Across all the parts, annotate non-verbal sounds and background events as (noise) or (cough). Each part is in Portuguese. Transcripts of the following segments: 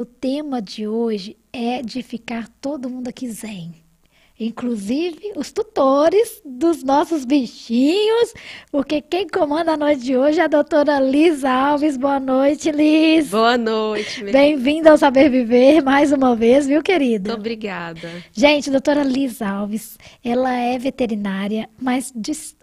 O tema de hoje é de ficar todo mundo aqui zen inclusive os tutores dos nossos bichinhos, porque quem comanda a noite de hoje é a doutora Liz Alves. Boa noite, Liz. Boa noite. Bem-vinda ao Saber Viver mais uma vez, viu, querida? Muito obrigada. Gente, doutora Liz Alves, ela é veterinária, mas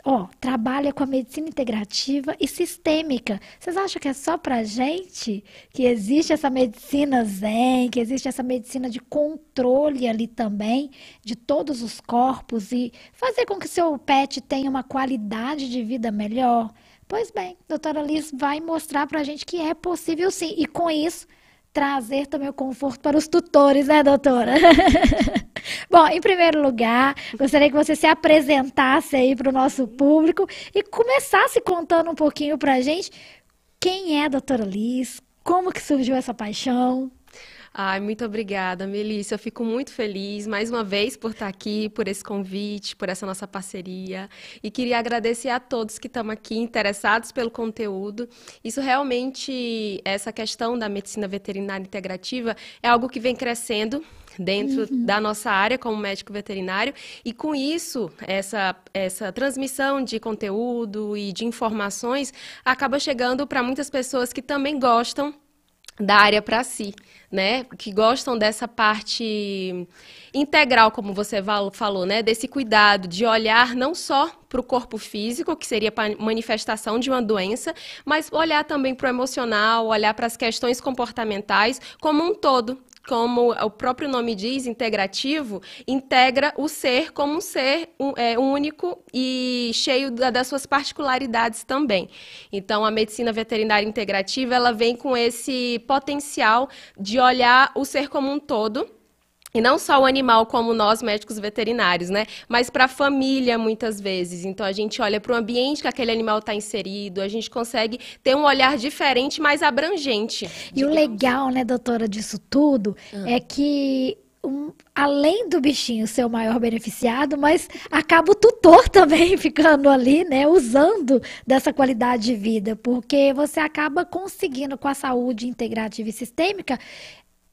ó, trabalha com a medicina integrativa e sistêmica. Vocês acham que é só pra gente que existe essa medicina zen, que existe essa medicina de controle ali também de todo todos os corpos e fazer com que seu pet tenha uma qualidade de vida melhor? Pois bem, doutora Liz vai mostrar para a gente que é possível sim. E com isso, trazer também o conforto para os tutores, né, doutora? (laughs) Bom, em primeiro lugar, gostaria que você se apresentasse aí para o nosso público e começasse contando um pouquinho para a gente quem é a doutora Liz, como que surgiu essa paixão. Ai, muito obrigada, Melissa. Eu fico muito feliz mais uma vez por estar aqui, por esse convite, por essa nossa parceria. E queria agradecer a todos que estão aqui interessados pelo conteúdo. Isso realmente, essa questão da medicina veterinária integrativa é algo que vem crescendo dentro uhum. da nossa área como médico veterinário e com isso essa essa transmissão de conteúdo e de informações acaba chegando para muitas pessoas que também gostam da área para si, né? Que gostam dessa parte integral, como você falou, né? Desse cuidado de olhar não só para o corpo físico, que seria a manifestação de uma doença, mas olhar também para o emocional, olhar para as questões comportamentais como um todo, como o próprio nome diz, integrativo, integra o ser como um ser um, é, único e cheio da, das suas particularidades também. Então, a medicina veterinária integrativa, ela vem com esse potencial de olhar o ser como um todo, e não só o animal como nós médicos veterinários, né? Mas para a família muitas vezes. Então a gente olha para o ambiente que aquele animal está inserido, a gente consegue ter um olhar diferente, mais abrangente. E o legal, né, doutora, disso tudo ah. é que um, além do bichinho ser o maior beneficiado, mas acaba o tutor (laughs) também ficando ali, né, usando dessa qualidade de vida, porque você acaba conseguindo com a saúde integrativa e sistêmica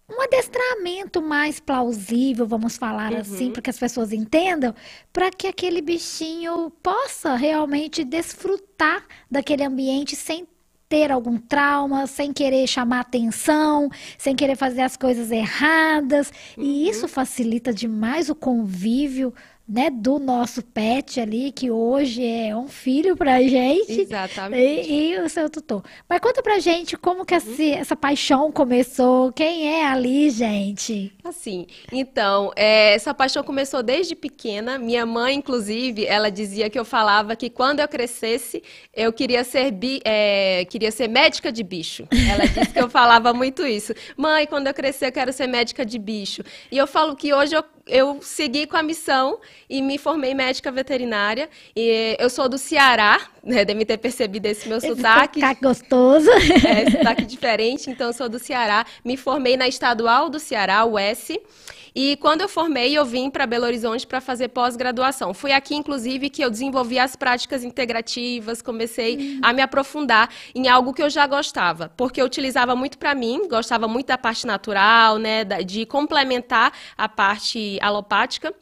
um adestramento mais plausível, vamos falar uhum. assim, para que as pessoas entendam, para que aquele bichinho possa realmente desfrutar daquele ambiente sem ter algum trauma, sem querer chamar atenção, sem querer fazer as coisas erradas. Uhum. E isso facilita demais o convívio né, do nosso pet ali, que hoje é um filho pra gente. Exatamente. E, e o seu tutor. Mas conta pra gente como que uhum. essa, essa paixão começou, quem é ali, gente? Assim, então, é, essa paixão começou desde pequena. Minha mãe, inclusive, ela dizia que eu falava que quando eu crescesse, eu queria ser, bi, é, queria ser médica de bicho. Ela disse que eu falava muito isso. Mãe, quando eu crescer, eu quero ser médica de bicho. E eu falo que hoje eu eu segui com a missão e me formei médica veterinária. E eu sou do Ceará, né? Deve ter percebido esse meu esse sotaque. Sotaque gostoso. É, sotaque diferente. Então, eu sou do Ceará. Me formei na Estadual do Ceará, UES. E quando eu formei, eu vim para Belo Horizonte para fazer pós-graduação. Foi aqui, inclusive, que eu desenvolvi as práticas integrativas, comecei uhum. a me aprofundar em algo que eu já gostava, porque eu utilizava muito para mim, gostava muito da parte natural, né, de complementar a parte alopática.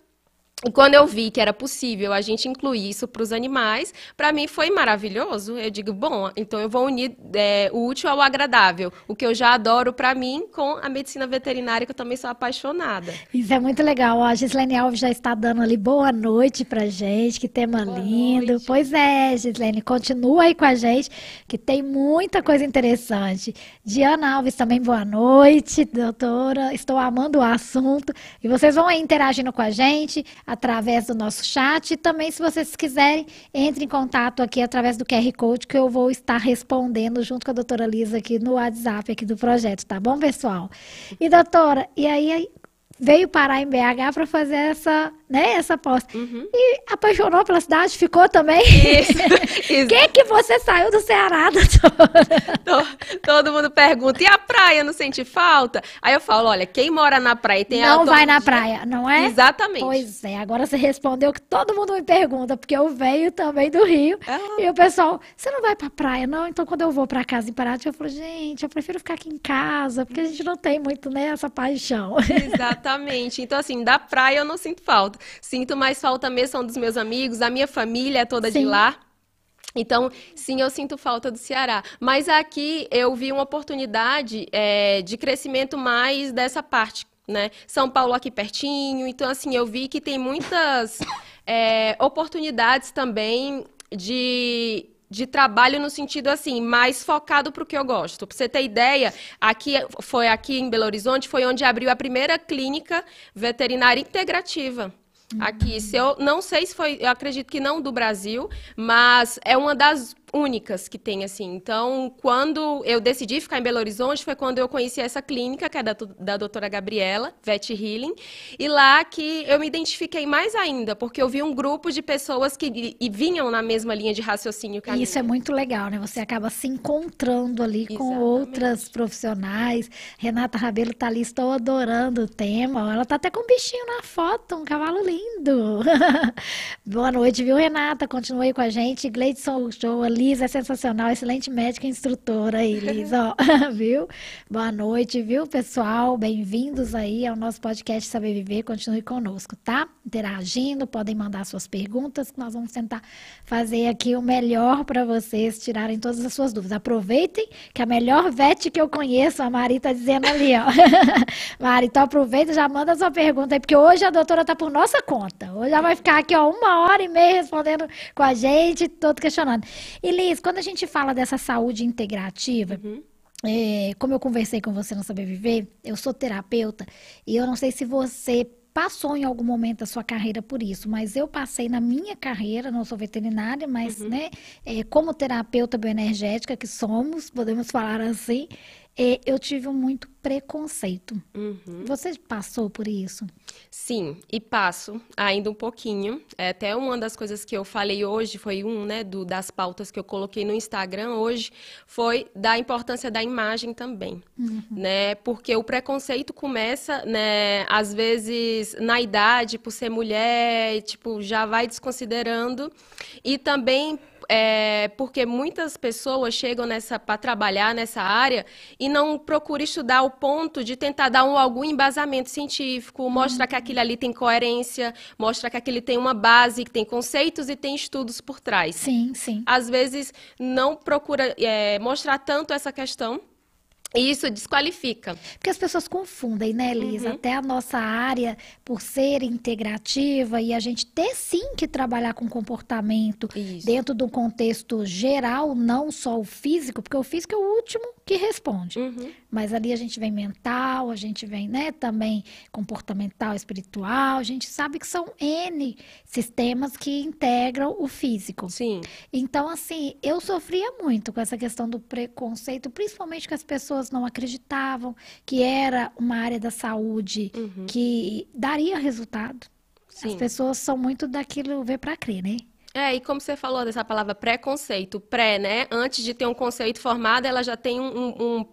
E quando eu vi que era possível a gente incluir isso para os animais, para mim foi maravilhoso. Eu digo, bom, então eu vou unir é, o útil ao agradável, o que eu já adoro para mim com a medicina veterinária, que eu também sou apaixonada. Isso é muito legal. A Gislene Alves já está dando ali boa noite para gente, que tema boa lindo. Noite. Pois é, Gislene, continua aí com a gente, que tem muita coisa interessante. Diana Alves também, boa noite, doutora. Estou amando o assunto. E vocês vão aí interagindo com a gente através do nosso chat. E também, se vocês quiserem, entre em contato aqui através do QR Code, que eu vou estar respondendo junto com a doutora Lisa aqui no WhatsApp aqui do projeto, tá bom, pessoal? E doutora, e aí veio parar em BH para fazer essa, né, essa posta. Uhum. E apaixonou pela cidade, ficou também. Isso, (laughs) isso. Quem que você saiu do Ceará, doutora? Todo, mundo pergunta, e a praia, não sente falta? Aí eu falo, olha, quem mora na praia tem Não vai na praia, não é? Exatamente. Pois é, agora você respondeu que todo mundo me pergunta, porque eu venho também do Rio, ah. e o pessoal, você não vai pra praia, não? Então quando eu vou pra casa em Paraty, eu falo, gente, eu prefiro ficar aqui em casa, porque a gente não tem muito, né, essa paixão. Exatamente. Então, assim, da praia eu não sinto falta. Sinto mais falta mesmo são dos meus amigos, a minha família é toda Sim. de lá. Então, sim, eu sinto falta do Ceará. Mas aqui eu vi uma oportunidade é, de crescimento mais dessa parte, né? São Paulo aqui pertinho. Então, assim, eu vi que tem muitas é, oportunidades também de de trabalho no sentido assim, mais focado para o que eu gosto. Para você ter ideia, aqui foi aqui em Belo Horizonte foi onde abriu a primeira clínica veterinária integrativa. Aqui, se eu não sei se foi, eu acredito que não do Brasil, mas é uma das únicas que tem, assim. Então, quando eu decidi ficar em Belo Horizonte, foi quando eu conheci essa clínica, que é da, da doutora Gabriela, Vet Healing, e lá que eu me identifiquei mais ainda, porque eu vi um grupo de pessoas que e vinham na mesma linha de raciocínio que a Isso minha. é muito legal, né? Você acaba se encontrando ali Exatamente. com outras profissionais. Renata Rabelo tá ali, estou adorando o tema. Ela tá até com um bichinho na foto, um cavalo lindo. (laughs) Boa noite, viu, Renata? Continue aí com a gente. Gleidson Show ali Liz é sensacional, excelente médica e instrutora aí, Liz, (laughs) ó, (laughs) viu? Boa noite, viu, pessoal? Bem-vindos aí ao nosso podcast Saber Viver. Continue conosco, tá? Interagindo, podem mandar suas perguntas, que nós vamos tentar fazer aqui o melhor para vocês tirarem todas as suas dúvidas. Aproveitem que a melhor VET que eu conheço, a Mari tá dizendo ali, ó. (laughs) Mari, então aproveita e já manda sua pergunta aí, porque hoje a doutora tá por nossa conta. Hoje ela vai ficar aqui, ó, uma hora e meia respondendo com a gente, todo questionando. E Liz, quando a gente fala dessa saúde integrativa, uhum. é, como eu conversei com você no Saber Viver, eu sou terapeuta e eu não sei se você passou em algum momento da sua carreira por isso, mas eu passei na minha carreira, não sou veterinária, mas uhum. né, é, como terapeuta bioenergética que somos, podemos falar assim, é, eu tive muito preconceito. Uhum. Você passou por isso? Sim, e passo ainda um pouquinho. É até uma das coisas que eu falei hoje foi um, né, do, das pautas que eu coloquei no Instagram hoje foi da importância da imagem também, uhum. né? Porque o preconceito começa, né, às vezes na idade por ser mulher, tipo, já vai desconsiderando e também é, porque muitas pessoas chegam nessa para trabalhar nessa área e não procuram estudar ao ponto de tentar dar um, algum embasamento científico, mostrar que aquilo ali tem coerência, mostrar que aquilo tem uma base, que tem conceitos e tem estudos por trás. Sim, sim. Às vezes não procura é, mostrar tanto essa questão isso desqualifica. Porque as pessoas confundem, né, Liz? Uhum. Até a nossa área, por ser integrativa e a gente ter sim que trabalhar com comportamento Isso. dentro do contexto geral, não só o físico, porque o físico é o último que responde. Uhum. Mas ali a gente vem mental, a gente vem, né, também comportamental, espiritual. A gente sabe que são N sistemas que integram o físico. Sim. Então, assim, eu sofria muito com essa questão do preconceito, principalmente que as pessoas não acreditavam que era uma área da saúde uhum. que daria resultado. Sim. As pessoas são muito daquilo ver para crer, né? É, e como você falou dessa palavra preconceito, pré, né? Antes de ter um conceito formado, ela já tem um, um um,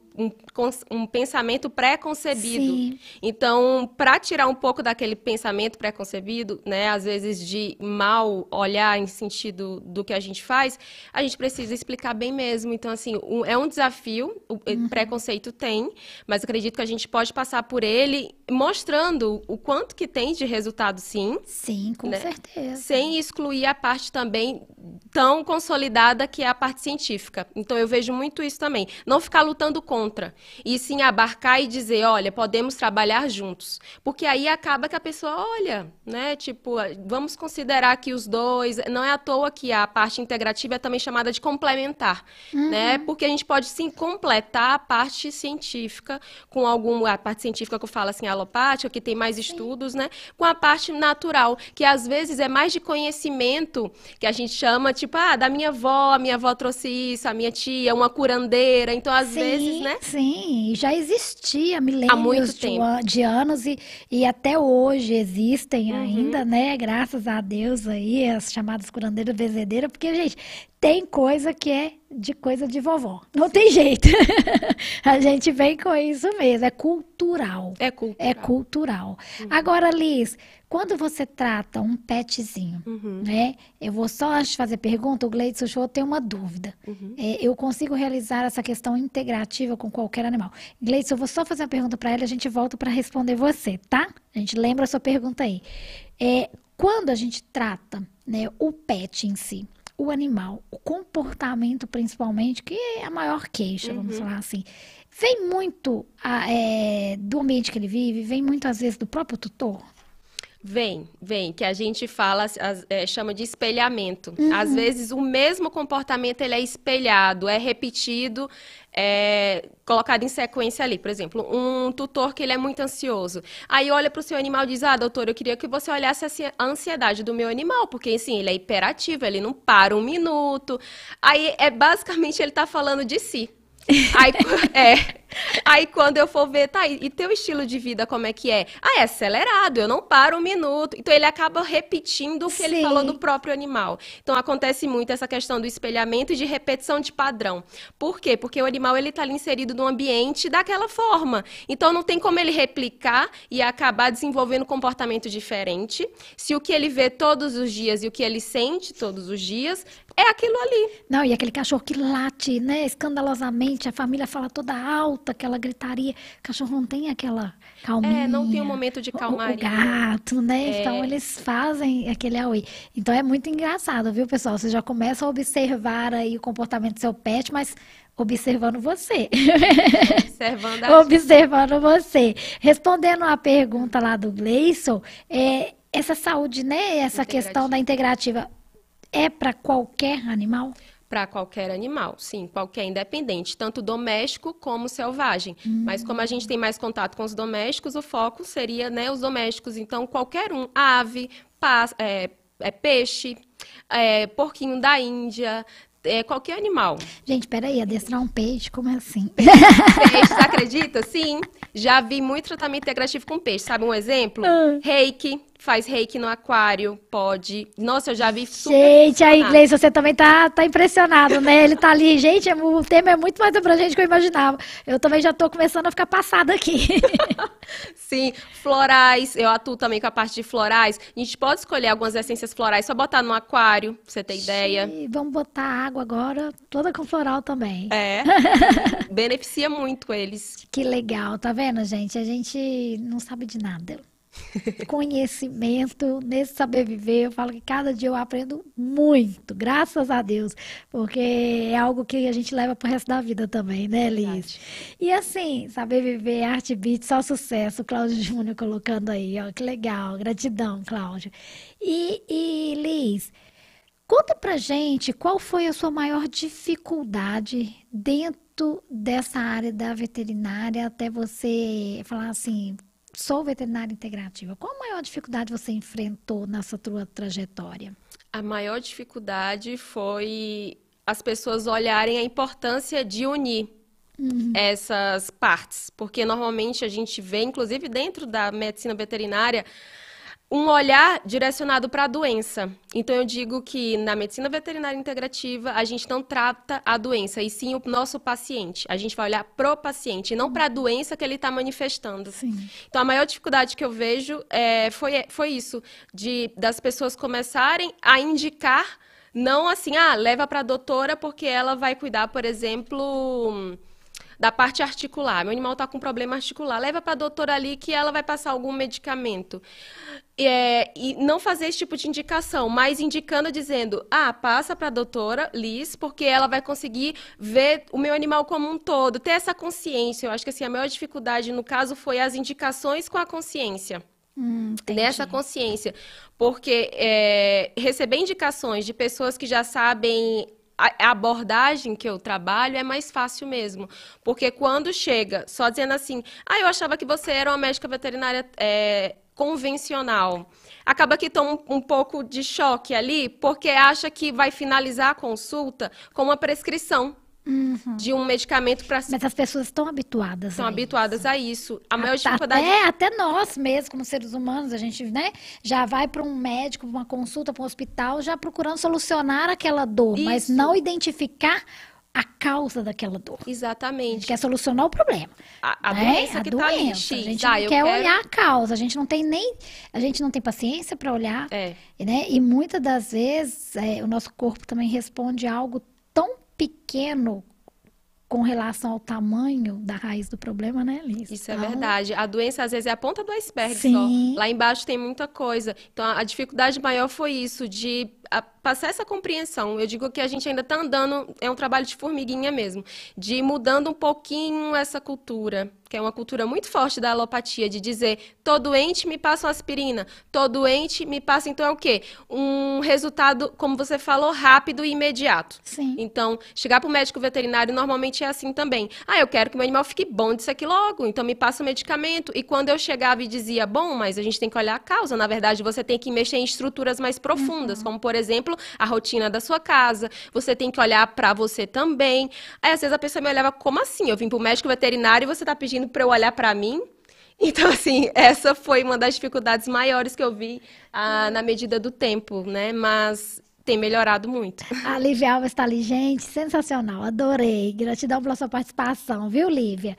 um pensamento pré-concebido. Então, para tirar um pouco daquele pensamento pré-concebido, né, às vezes de mal olhar em sentido do que a gente faz, a gente precisa explicar bem mesmo. Então, assim, um, é um desafio, o uhum. preconceito tem, mas acredito que a gente pode passar por ele mostrando o quanto que tem de resultado, sim. Sim, com né? certeza. Sem excluir a parte também tão consolidada que é a parte científica. Então, eu vejo muito isso também. Não ficar lutando contra contra, e sim abarcar e dizer, olha, podemos trabalhar juntos. Porque aí acaba que a pessoa olha, né? Tipo, vamos considerar que os dois, não é à toa que a parte integrativa é também chamada de complementar, uhum. né? Porque a gente pode sim completar a parte científica com algum a parte científica que eu falo assim, alopática, que tem mais sim. estudos, né? Com a parte natural, que às vezes é mais de conhecimento, que a gente chama, tipo, ah, da minha avó, a minha avó trouxe isso, a minha tia, uma curandeira. Então, às sim. vezes, né, né? Sim, já existia milênios de, de, anos e, e até hoje existem uhum. ainda, né? Graças a Deus aí, as chamadas curandeiras bezedeiras, porque, gente, tem coisa que é de coisa de vovó. Não tem jeito. (laughs) a gente vem com isso mesmo. É cultural. É cultural. É cultural. Uhum. Agora, Liz, quando você trata um petzinho, uhum. né? Eu vou só antes de fazer pergunta, o Gleidson Show tem uma dúvida. Uhum. É, eu consigo realizar essa questão integrativa com qualquer animal. Gleidson, eu vou só fazer uma pergunta para ela a gente volta para responder você, tá? A gente lembra a sua pergunta aí. É, quando a gente trata né, o pet em si, o animal, o comportamento principalmente, que é a maior queixa, uhum. vamos falar assim, vem muito é, do ambiente que ele vive, vem muito às vezes do próprio tutor? Vem, vem, que a gente fala, é, chama de espelhamento. Uhum. Às vezes o mesmo comportamento ele é espelhado, é repetido, é colocado em sequência ali. Por exemplo, um tutor que ele é muito ansioso. Aí olha para o seu animal e diz, ah, doutor, eu queria que você olhasse a ansiedade do meu animal, porque assim, ele é hiperativo, ele não para um minuto. Aí é basicamente ele está falando de si. Aí, é, Aí quando eu for ver, tá, e teu estilo de vida como é que é? Ah, é acelerado, eu não paro um minuto. Então ele acaba repetindo o que Sim. ele falou do próprio animal. Então acontece muito essa questão do espelhamento e de repetição de padrão. Por quê? Porque o animal ele tá ali inserido no ambiente daquela forma. Então não tem como ele replicar e acabar desenvolvendo um comportamento diferente se o que ele vê todos os dias e o que ele sente todos os dias é aquilo ali. Não, e aquele cachorro que late, né, escandalosamente, a família fala toda alta aquela gritaria. O cachorro não tem aquela calminha. É, não tem um momento de calmaria. O, o gato, né? É. Então eles fazem aquele auê. Então é muito engraçado, viu, pessoal? Você já começa a observar aí o comportamento do seu pet, mas observando você. Observando, a (laughs) observando você. Respondendo a pergunta lá do Gleison, é, essa saúde, né? Essa questão da integrativa é para qualquer animal? para qualquer animal, sim, qualquer independente, tanto doméstico como selvagem. Hum. Mas como a gente tem mais contato com os domésticos, o foco seria né, os domésticos. Então, qualquer um, ave, é, é, peixe, é, porquinho da Índia, é, qualquer animal. Gente, peraí, adestrar um peixe, como é assim? (laughs) Peixe, você acredita? Sim. Já vi muito tratamento integrativo com peixe. Sabe um exemplo? Ah. Reiki, faz reiki no aquário, pode. Nossa, eu já vi super Gente, a inglês, você também tá, tá impressionado, né? Ele tá ali, (laughs) gente, é o tema é muito mais abrangente do que eu imaginava. Eu também já tô começando a ficar passada aqui. (laughs) Sim, florais, eu atuo também com a parte de florais. A gente pode escolher algumas essências florais, só botar no aquário, pra você ter Sim, ideia. Vamos botar água agora, toda com floral também. É. (laughs) Beneficia muito eles. Que legal, tá vendo, gente? A gente não sabe de nada conhecimento, nesse saber viver. Eu falo que cada dia eu aprendo muito, graças a Deus, porque é algo que a gente leva pro resto da vida também, né, Liz? E assim, saber viver, arte beat, só sucesso. O Cláudio Júnior colocando aí, ó, que legal, gratidão, Cláudio. E, e Liz, conta pra gente qual foi a sua maior dificuldade dentro dessa área da veterinária até você falar assim, sou veterinária integrativa. Qual a maior dificuldade você enfrentou nessa tua trajetória? A maior dificuldade foi as pessoas olharem a importância de unir uhum. essas partes, porque normalmente a gente vê, inclusive dentro da medicina veterinária, um olhar direcionado para a doença. Então, eu digo que na medicina veterinária integrativa, a gente não trata a doença, e sim o nosso paciente. A gente vai olhar pro paciente, não para a doença que ele está manifestando. Sim. Então, a maior dificuldade que eu vejo é, foi, foi isso, de das pessoas começarem a indicar, não assim, ah, leva para a doutora porque ela vai cuidar, por exemplo da parte articular. Meu animal está com problema articular. Leva para a doutora ali que ela vai passar algum medicamento. É, e não fazer esse tipo de indicação, mas indicando, dizendo, ah, passa para a doutora Liz, porque ela vai conseguir ver o meu animal como um todo, ter essa consciência. Eu acho que assim, a maior dificuldade, no caso, foi as indicações com a consciência. Hum, nessa consciência. Porque é, receber indicações de pessoas que já sabem a abordagem que eu trabalho é mais fácil mesmo. Porque quando chega só dizendo assim, ah, eu achava que você era uma médica veterinária é, convencional. Acaba que toma um, um, pouco de choque ali, porque acha que vai finalizar a consulta com uma prescrição. Uhum. de um medicamento para. Mas as pessoas estão habituadas. Estão habituadas a isso. A maior até, dificuldade. Até nós mesmos, como seres humanos, a gente né, já vai para um médico, uma consulta, para um hospital, já procurando solucionar aquela dor, isso. mas não identificar a causa daquela dor. Exatamente. A gente quer solucionar o problema. A, a né? doença a que doença. tá X. A gente ah, quer quero... olhar a causa, a gente não tem nem, a gente não tem paciência para olhar, é. né? E muitas das vezes é, o nosso corpo também responde a algo tão pequeno com relação ao tamanho da raiz do problema, né, Liz? Isso é então... é verdade. A doença, às vezes, é a ponta do iceberg Sim. só. Lá embaixo tem muita coisa. Então, a dificuldade maior foi isso, de passar essa compreensão. Eu digo que a gente ainda está andando, é um trabalho de formiguinha mesmo, de ir mudando um pouquinho essa cultura, que é uma cultura muito forte da alopatia, de dizer, tô doente, me passa uma aspirina, tô doente, me passa, então é o quê? Um resultado, como você falou, rápido e imediato. Sim. Então, chegar para o médico veterinário normalmente é assim também. Ah, eu quero que meu animal fique bom disso aqui logo, então me passa o medicamento. E quando eu chegava e dizia, bom, mas a gente tem que olhar a causa, na verdade, você tem que mexer em estruturas mais profundas, uhum. como, por exemplo, a rotina da sua casa, você tem que olhar para você também. Aí às vezes a pessoa me olhava como assim? Eu vim para o médico veterinário e você está pedindo para eu olhar para mim? (laughs) Então, assim, essa foi uma das dificuldades maiores que eu vi ah, na medida do tempo, né? Mas tem melhorado muito. (laughs) A Lívia Alves está ali, gente, sensacional, adorei. Gratidão pela sua participação, viu, Lívia?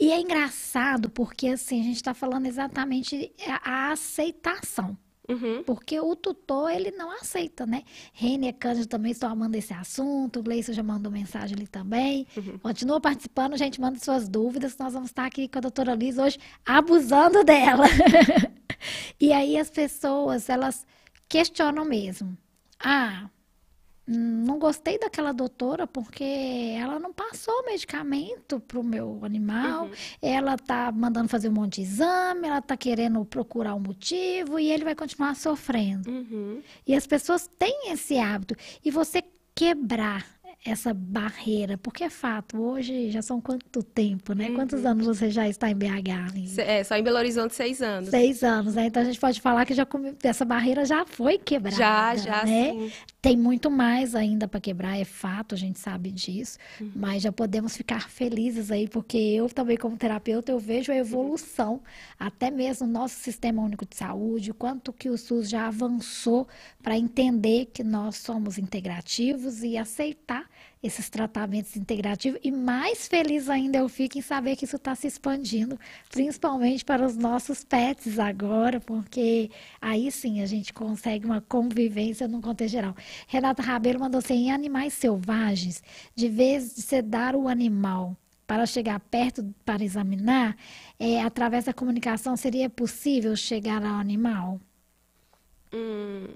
E é engraçado porque, assim, a gente está falando exatamente a aceitação. Uhum. Porque o tutor, ele não aceita, né? Rene e Cândido também estão amando esse assunto, o Gleison já mandou mensagem ali também. Uhum. Continua participando, gente, manda suas dúvidas, nós vamos estar aqui com a doutora Liz hoje abusando dela. (laughs) e aí as pessoas, elas questionam mesmo. Ah, não gostei daquela doutora porque ela não passou o medicamento para o meu animal, uhum. ela tá mandando fazer um monte de exame, ela tá querendo procurar um motivo e ele vai continuar sofrendo. Uhum. E as pessoas têm esse hábito. E você quebrar essa barreira, porque é fato, hoje já são quanto tempo, né? Uhum. Quantos anos você já está em BH? É, só em Belo Horizonte, seis anos. Seis anos, né? Então a gente pode falar que já essa barreira já foi quebrada. Já, já, né? sim. Tem muito mais ainda para quebrar, é fato, a gente sabe disso, uhum. mas já podemos ficar felizes aí, porque eu também, como terapeuta, eu vejo a evolução, até mesmo no nosso sistema único de saúde, o quanto que o SUS já avançou para entender que nós somos integrativos e aceitar esses tratamentos integrativos. E mais feliz ainda eu fico em saber que isso está se expandindo, principalmente para os nossos pets agora, porque aí sim a gente consegue uma convivência no contexto geral. Renata Rabelo mandou assim: em animais selvagens, de vez de sedar o animal para chegar perto para examinar, é, através da comunicação seria possível chegar ao animal? Hum,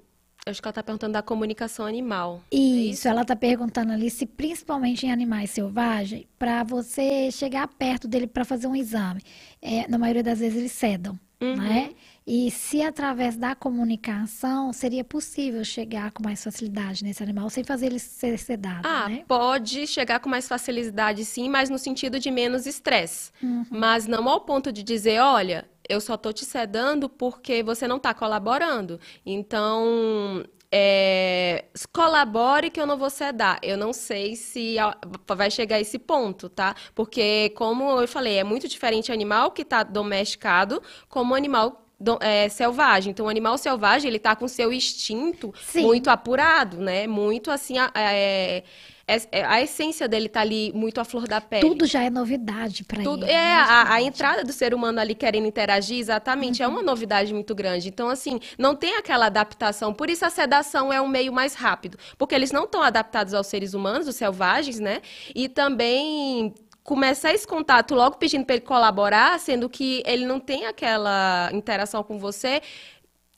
Acho que ela está perguntando da comunicação animal. Isso, é isso? ela está perguntando ali se, principalmente em animais selvagens, para você chegar perto dele para fazer um exame, é, na maioria das vezes eles cedam, uhum. né? E se através da comunicação seria possível chegar com mais facilidade nesse animal sem fazer ele ser sedado, ah, né? pode chegar com mais facilidade sim, mas no sentido de menos estresse. Uhum. Mas não ao ponto de dizer, olha, eu só estou te sedando porque você não está colaborando. Então, é, colabore que eu não vou sedar. Eu não sei se vai chegar a esse ponto, tá? Porque, como eu falei, é muito diferente animal que está domesticado como animal do, é, selvagem. Então, o animal selvagem, ele está com seu instinto Sim. muito apurado, né? Muito, assim, é, a essência dele tá ali muito à flor da pele. Tudo já é novidade para ele. É, né? a, a, entrada do ser humano ali querendo interagir, exatamente, uhum. é uma uhum. novidade muito grande. Então, assim, não tem aquela adaptação. Por isso a sedação é um meio mais rápido. Porque eles não estão adaptados aos seres humanos, os selvagens, né? E também começar esse contato logo pedindo para ele colaborar, sendo que ele não tem aquela interação com você,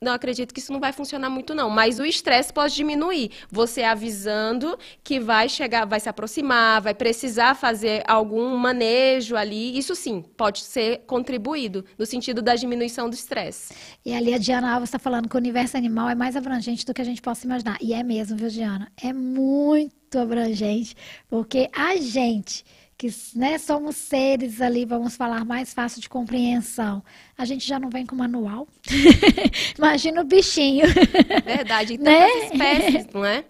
não acredito que isso não vai funcionar muito não, mas o estresse pode diminuir. Você avisando que vai chegar, vai se aproximar, vai precisar fazer algum manejo ali, isso sim, pode ser contribuído no sentido da diminuição do estresse. E ali a Diana Alves está falando que o universo animal é mais abrangente do que a gente possa imaginar. E é mesmo, viu, Diana? É muito abrangente, porque a gente que né, somos seres ali, vamos falar, mais fácil de compreensão. A gente já não vem com manual. (laughs) Imagina o bichinho. Verdade, e (laughs) né? tantas né? espécies, não é?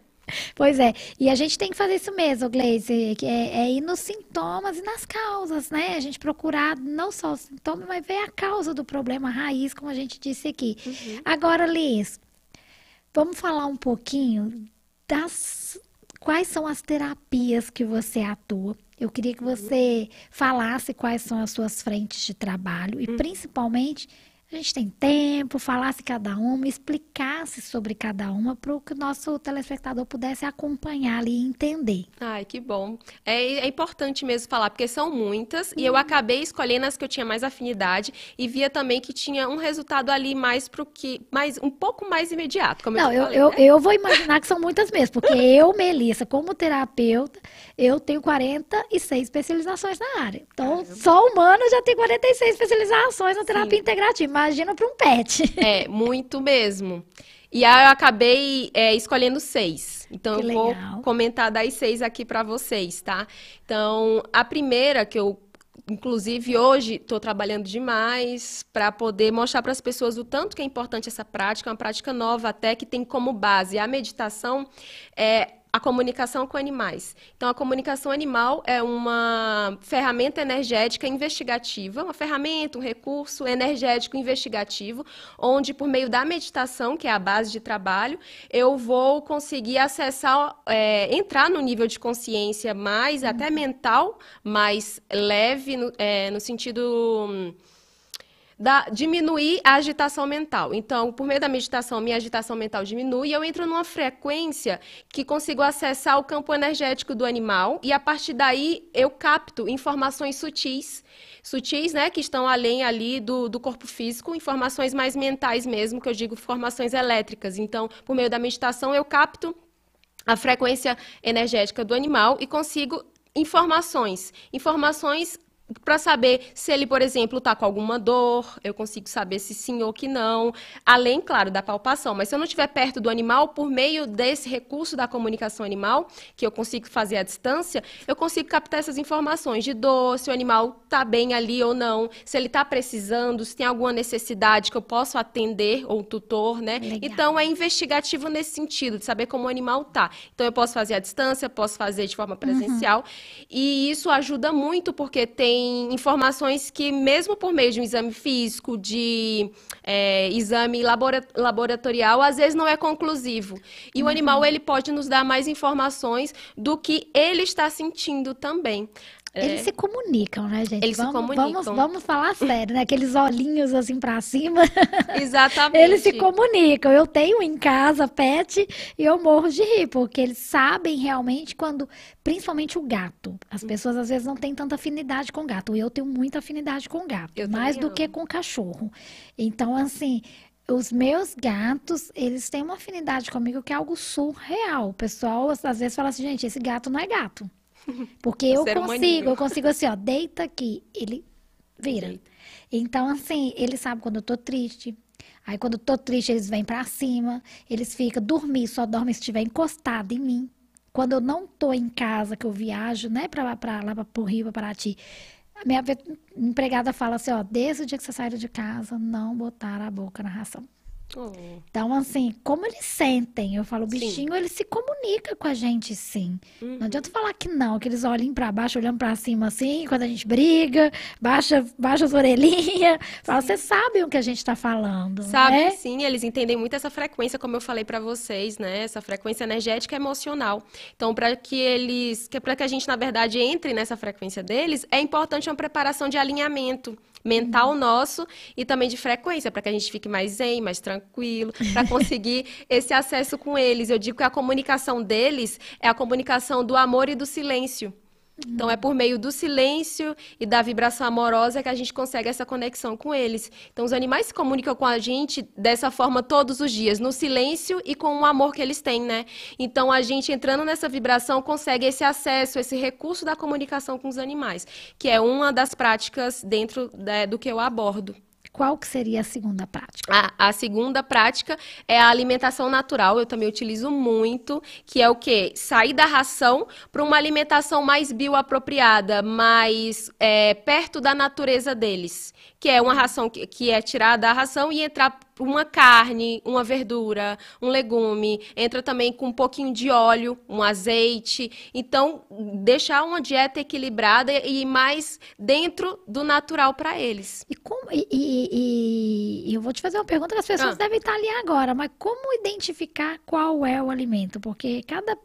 Pois é, e a gente tem que fazer isso mesmo, Gleice, que é, é, ir nos sintomas e nas causas, né? A gente procurar não só os sintomas, mas ver a causa do problema raiz, como a gente disse aqui. Uhum. Agora, Liz, vamos falar um pouquinho das quais são as terapias que você atua. Eu queria que você falasse quais são as suas frentes de trabalho e, uhum. principalmente, a gente tem tempo, falasse cada uma, explicasse sobre cada uma para que o nosso telespectador pudesse acompanhar ali e entender. Ai, que bom. É, é importante mesmo falar, porque são muitas, e eu uhum. acabei escolhendo as que eu tinha mais afinidade e via também que tinha um resultado ali mais para o que, mais, um pouco mais imediato, como Não, eu, falei, eu, né? eu vou imaginar que são muitas mesmo, porque (laughs) eu, Melissa, como terapeuta, eu tenho 46 especializações na área. Então, Caramba. só humano já tem 46 especializações na terapia Sim. integrativa imagina para um pet. É, muito mesmo. E aí eu acabei é, escolhendo seis. Então que eu vou comentar das seis aqui para vocês, tá? Então, a primeira que eu inclusive hoje estou trabalhando demais para poder mostrar para as pessoas o tanto que é importante essa prática, uma prática nova até que tem como base a meditação, é a comunicação com animais. Então, a comunicação animal é uma ferramenta energética investigativa, uma ferramenta, um recurso energético investigativo, onde, por meio da meditação, que é a base de trabalho, eu vou conseguir acessar, é, entrar no nível de consciência mais, até mental, mais leve, no, é, no sentido da, diminuir a agitação mental. Então, por meio da meditação, minha agitação mental diminui e eu entro numa frequência que consigo acessar o campo energético do animal e a partir daí eu capto informações sutis, sutis, né, que estão além ali do, do corpo físico, informações mais mentais mesmo, que eu digo informações elétricas. Então, por meio da meditação, eu capto a frequência energética do animal e consigo informações, informações para saber se ele, por exemplo, está com alguma dor, eu consigo saber se sim ou que não, além, claro, da palpação. Mas se eu não estiver perto do animal, por meio desse recurso da comunicação animal, que eu consigo fazer à distância, eu consigo captar essas informações de dor, se o animal está bem ali ou não, se ele está precisando, se tem alguma necessidade que eu posso atender, ou tutor, né? Legal. Então, é investigativo nesse sentido, de saber como o animal está. Então, eu posso fazer à distância, posso fazer de forma presencial, uhum. e isso ajuda muito, porque tem tem informações que, mesmo por meio de um exame físico, de é, exame laboratorial, às vezes não é conclusivo. E uhum. o animal ele pode nos dar mais informações do que ele está sentindo também. Eles é. se comunicam, né, gente? Eles vamos, se comunicam. Vamos, vamos falar sério, né? Aqueles olhinhos assim pra cima. (laughs) Exatamente. eles se comunicam. Eu tenho em casa pet e eu morro de rir, porque eles sabem realmente quando, principalmente o gato. As hum. pessoas às vezes não têm tanta afinidade com gato. Eu tenho muita afinidade com gato, eu mais do amo. que com cachorro. Então, assim, os meus gatos, eles têm uma afinidade comigo que é algo surreal. O pessoal às vezes fala assim, gente, esse gato não é gato. Porque eu consigo, eu consigo assim, ó, deita aqui, ele vira. Deita. Então, assim, ele sabe quando eu tô triste. Aí, quando eu tô triste, eles vêm pra cima. Eles ficam dormir, só dormem se estiver encostado em mim. Quando eu não tô em casa, que eu viajo, né, pra, pra lá, pra, pro Rio, pra Paraty, a minha empregada fala assim, ó, desde o dia que você saiu de casa, não botar a boca na ração. Oh. Então, assim, como eles sentem? Eu falo, o bichinho, sim. ele se comunica com a gente, sim. Uhum. Não adianta falar que não, que eles olhem para baixo, olhando para cima, assim, quando a gente briga, baixa, baixa as (laughs) orelhinhas. Fala, vocês sabem o que a gente está falando. Sabem, né? sim. Eles entendem muito essa frequência, como eu falei para vocês, né? Essa frequência energética e emocional. Então, para que eles, que para que a gente, na verdade, entre nessa frequência deles, é importante uma preparação de alinhamento mental uhum. nosso e também de frequência, para que a gente fique mais zen, mais tranquilo, para (laughs) conseguir esse acesso com eles. Eu digo que a comunicação deles é a comunicação do amor e do silêncio. Então, é por meio do silêncio e da vibração amorosa que a gente consegue essa conexão com eles. Então, os animais se comunicam com a gente dessa forma todos os dias, no silêncio e com o amor que eles têm, né? Então, a gente entrando nessa vibração consegue esse acesso, esse recurso da comunicação com os animais, que é uma das práticas dentro né, do que eu abordo. Qual que seria a segunda prática? A, a, segunda prática é a alimentação natural. Eu também utilizo muito, que é o quê? Sair da ração para uma alimentação mais bioapropriada, mais é, perto da natureza deles. Que é uma ração que, que é tirar da ração e entrar uma carne, uma verdura, um legume, entra também com um pouquinho de óleo, um azeite. Então, deixar uma dieta equilibrada e mais dentro do natural para eles. E, como, e, e, e, eu vou te fazer uma pergunta que as pessoas ah. devem estar ali agora, mas como identificar qual é o alimento? Porque cada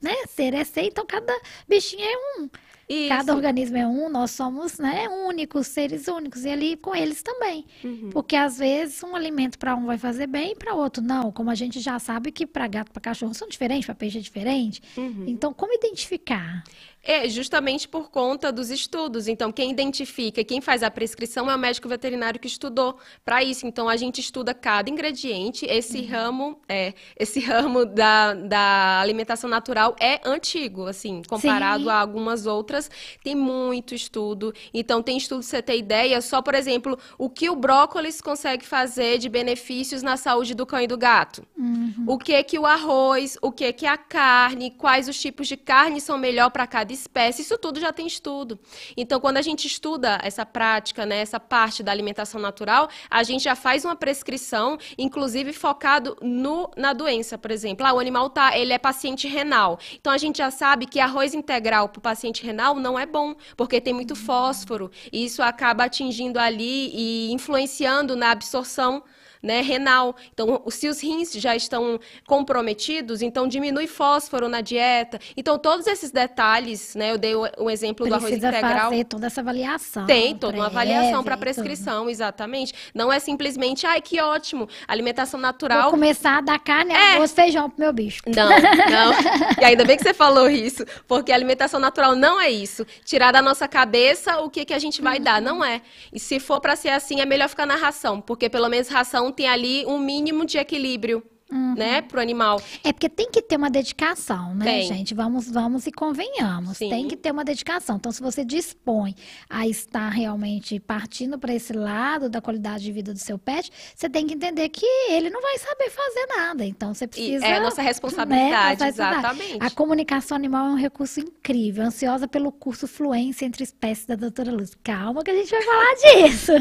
né, ser é ser, então cada bichinho é um. Isso. Cada organismo é um, nós somos né, únicos, seres únicos, e ali com eles também. Uhum. Porque às vezes um alimento para um vai fazer bem e para outro não. Como a gente já sabe que para gato, para cachorro são diferentes, para peixe é diferente. Uhum. Então, como identificar? É justamente por conta dos estudos. Então, quem identifica, quem faz a prescrição é o médico veterinário que estudou para isso. Então, a gente estuda cada ingrediente. Esse uhum. ramo, é, esse (laughs) ramo da, da alimentação natural é antigo, assim, comparado Sim. a algumas outras. Tem muito estudo. Então, tem estudo, você ter ideia, só, por exemplo, o que o brócolis consegue fazer de benefícios na saúde do cão e do gato. Uhum. O que que o arroz, o que que a carne, quais os tipos de carne são melhor para cada cada espécie, isso tudo já tem estudo. Então, quando a gente estuda essa prática, né, essa parte da alimentação natural, a gente já faz uma prescrição, inclusive focado no, na doença, por exemplo. Ah, o animal tá, ele é paciente renal. Então, a gente já sabe que arroz integral para o paciente renal não é bom, porque tem muito fósforo. E isso acaba atingindo ali e influenciando na absorção né, renal. Então, se os rins já estão comprometidos, então diminui fósforo na dieta. Então, todos esses detalhes, né, eu dei o, exemplo Precisa do arroz integral. fazer toda essa avaliação. Tem toda uma avaliação para prescrição, tudo. exatamente. Não é simplesmente, ai, que ótimo, alimentação natural. Vou começar a dar carne, é. arroz, feijão pro meu bicho. Não, não. e ainda bem que você falou isso, porque alimentação natural não é isso. Tirar da nossa cabeça o que, que a gente vai uhum. dar, não é. E se for para ser assim, é melhor ficar na ração, porque pelo menos ração tem ali um mínimo de equilíbrio uhum. né, pro animal. É porque tem que ter uma dedicação, né, tem. gente? Vamos, vamos e convenhamos. Sim. Tem que ter uma dedicação. Então, se você dispõe a estar realmente partindo para esse lado da qualidade de vida do seu pet, você tem que entender que ele não vai saber fazer nada. Então, você precisa. E é a nossa responsabilidade, né, exatamente. A comunicação animal é um recurso incrível. Ansiosa pelo curso Fluência entre Espécies da doutora Luz. Calma que a gente vai falar (laughs) disso.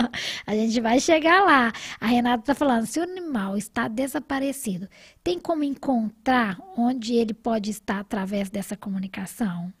(laughs) a gente vai chegar lá. A Renata está falando: se o animal está desaparecendo, Tem como encontrar onde ele pode estar através dessa comunicação?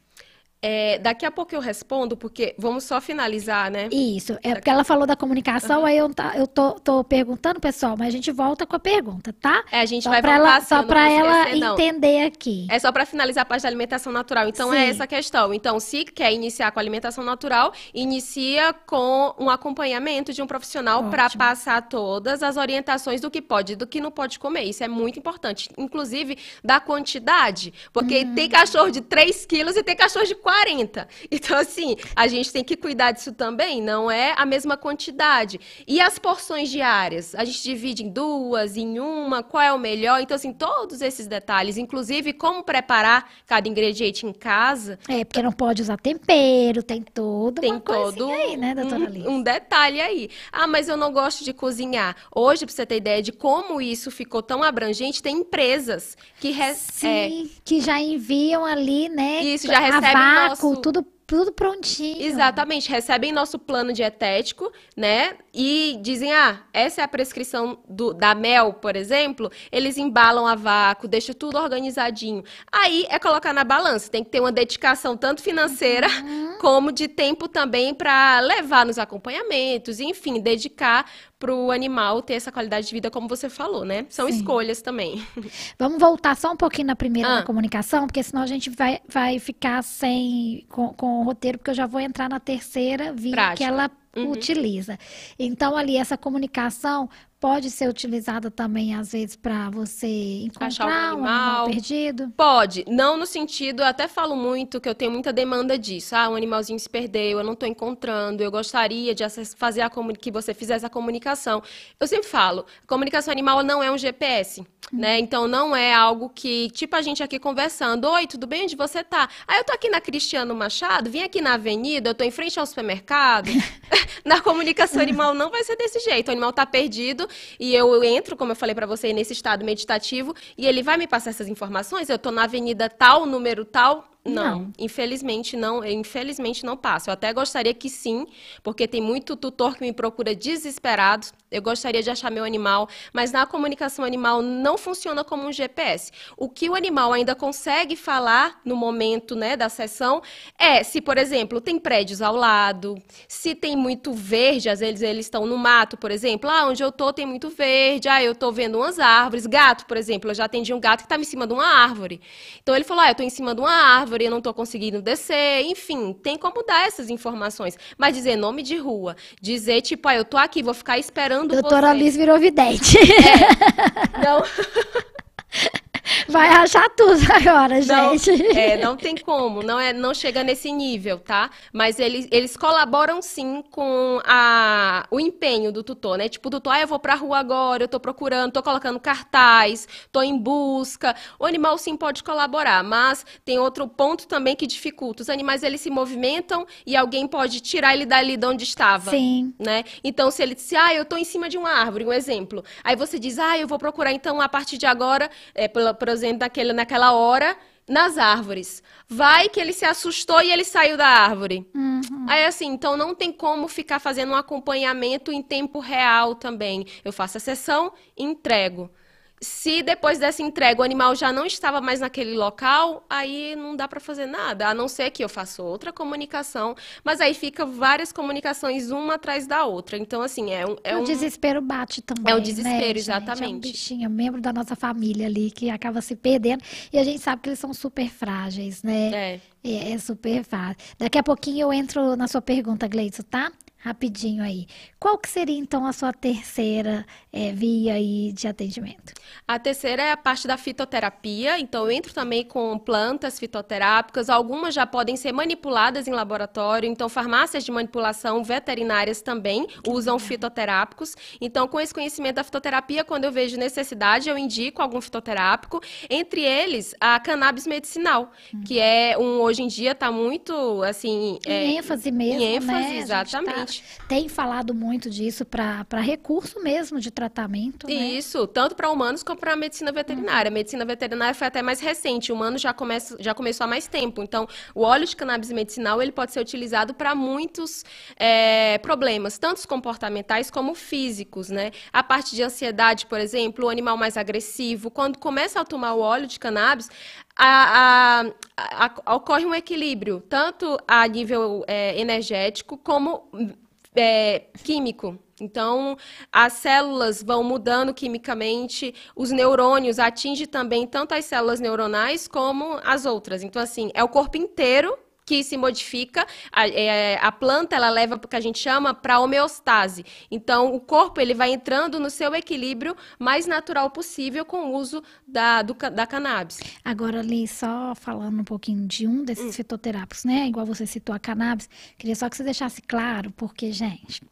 É, daqui a pouco eu respondo, porque vamos só finalizar, né? Isso, é porque ela falou da comunicação, uhum. aí eu, tá, eu tô, tô, perguntando, pessoal, mas a gente volta com a pergunta, tá? É, a gente só vai voltar ela, Só para ela entender aqui. É só para finalizar a parte da alimentação natural. Então, é Sim. é essa a questão. Então, se quer iniciar com alimentação natural, inicia com um acompanhamento de um profissional para passar todas as orientações do que pode e do que não pode comer. Isso é muito importante. Inclusive, da quantidade. Porque uhum. tem cachorro de 3 quilos e tem cachorro de 40. (laughs) Então, assim, a gente tem que cuidar disso também, não é a mesma quantidade. E as porções diárias? A gente divide em duas, em uma, qual é o melhor? Então, assim, todos esses detalhes, inclusive como preparar cada ingrediente em casa. É, porque não pode usar tempero, tem todo tem todo aí, né, doutora um, um detalhe aí. Ah, mas eu não gosto de cozinhar. Hoje, pra você ter ideia de como isso ficou tão abrangente, tem empresas que... Sim, é... que já enviam ali, né? Isso, já recebem nosso... tudo tudo prontinho. Exatamente, recebem nosso plano dietético, né? E dizem, ah, essa é a prescrição do, da mel, por exemplo. Eles embalam a vácuo, deixam tudo organizadinho. Aí é colocar na balança. Tem que ter uma dedicação tanto financeira uhum. como de tempo também para levar nos acompanhamentos, enfim, dedicar para o animal ter essa qualidade de vida, como você falou, né? São Sim. escolhas também. (laughs) Vamos voltar só um pouquinho na primeira ah. comunicação, porque senão a gente vai, vai ficar sem com, com o roteiro, porque eu já vou entrar na terceira via Prática. que ela uhum. utiliza. Então, ali, essa comunicação pode ser utilizada também, às vezes, para você encontrar um animal. um animal. perdido? Pode. Não no sentido, eu até falo muito que eu tenho muita demanda disso. Ah, um animalzinho se perdeu, eu não estou encontrando, eu gostaria de fazer a que você fizesse a comunicação. Eu sempre falo, comunicação animal não é um GPS, uhum. né? Então, não é algo que, tipo a gente aqui conversando, oi, tudo bem? Onde você tá? Ah, eu tô aqui na Cristiano Machado, vim aqui na avenida, eu tô em frente ao supermercado. (laughs) (laughs) na comunicação animal não vai ser desse jeito. O animal está perdido e eu entro, como eu falei para você, nesse estado meditativo e ele vai me passar essas informações. Eu estou na avenida tal, número tal, Não, Não. infelizmente não, infelizmente não passa. Eu até gostaria que sim, porque tem muito tutor que me procura desesperado. Eu gostaria de achar meu animal, mas na comunicação animal não funciona como um GPS. O que o animal ainda consegue falar no momento, né, da sessão é se, por exemplo, tem prédios ao lado, se tem muito verde, às vezes eles estão no mato, por exemplo, ah, onde eu tô tem muito verde, ah, eu tô vendo umas árvores, gato, por exemplo, eu já atendi um gato que estava em cima de uma árvore. Então ele falou, ah, eu tô em cima de uma árvore, eu não tô conseguindo descer, enfim, tem como dar essas informações. Mas dizer nome de rua, dizer tipo, ah, eu tô aqui, vou ficar esperando Doutora você. Liz virou vidente. (laughs) Não, (laughs) Vai achar tudo (laughs) agora, Não, gente. é, não tem como, não é, não chega nesse nível, tá? Mas eles, eles colaboram sim com a, o empenho do tutor, né? Tipo, o tutor, ah, eu vou pra rua agora, eu tô procurando, tô colocando cartaz, tô em busca. O animal sim pode colaborar, mas tem outro ponto também que dificulta. Os animais, eles se movimentam e alguém pode tirar ele dali de onde estava. Sim. Né? Então, se ele disse, ah, eu tô em cima de uma árvore, um exemplo. Aí você diz, ah, eu vou procurar então a partir de agora, é, pela- por exemplo, naquele, naquela hora, nas árvores. Vai que ele se assustou e ele saiu da árvore. Uhum. Aí, assim, então não tem como ficar fazendo um acompanhamento em tempo real também. Eu faço a sessão e entrego. Se depois dessa entrega o animal já não estava mais naquele local, aí não dá para fazer nada, a não ser que eu faça outra comunicação, mas aí fica várias comunicações uma atrás da outra. Então, assim, é um. É o um... desespero bate também. É o né, desespero, gente? exatamente. É um bichinho, membro da nossa família ali que acaba se perdendo. E a gente sabe que eles são super frágeis, né? É. É, é super fácil. Daqui a pouquinho eu entro na sua pergunta, Gleison, tá? Rapidinho aí. Qual que seria então a sua terceira eh, via aí de atendimento? A terceira é a parte da fitoterapia, então eu entro também com plantas fitoterápicas, algumas já podem ser manipuladas em laboratório, então farmácias de manipulação veterinárias também usam fitoterápicos. Então, com esse conhecimento da fitoterapia, quando eu vejo necessidade, eu indico algum fitoterápico, entre eles a cannabis medicinal, que é um hoje em dia está muito assim, Em é, ênfase mesmo, em ênfase, né? Tá- exatamente. tem falado muito disso para recurso mesmo de tratamento, né? Isso, tanto para humanos como para a medicina veterinária. A medicina veterinária foi até mais recente, o humano já, começa, já começou há mais tempo. Então, o óleo de cannabis medicinal ele pode ser utilizado para muitos é, problemas, tanto comportamentais como físicos, né? A parte de ansiedade, por exemplo, o animal mais agressivo, quando começa a tomar o óleo de cannabis, a- a- a- ocorre um equilíbrio, tanto a nível é, energético como é, químico. Então, as células vão mudando quimicamente, os neurônios atingem também tanto as células neuronais como as outras. Então, assim, é o corpo inteiro que se modifica. A, é, a planta, ela leva o que a gente chama para homeostase. Então, o corpo, ele vai entrando no seu equilíbrio mais natural possível com o uso da, do da cannabis. Agora, ali, só falando um pouquinho de um Hum. desses fitoterápicos, né? Igual você citou a cannabis, queria só que você deixasse claro, porque, gente,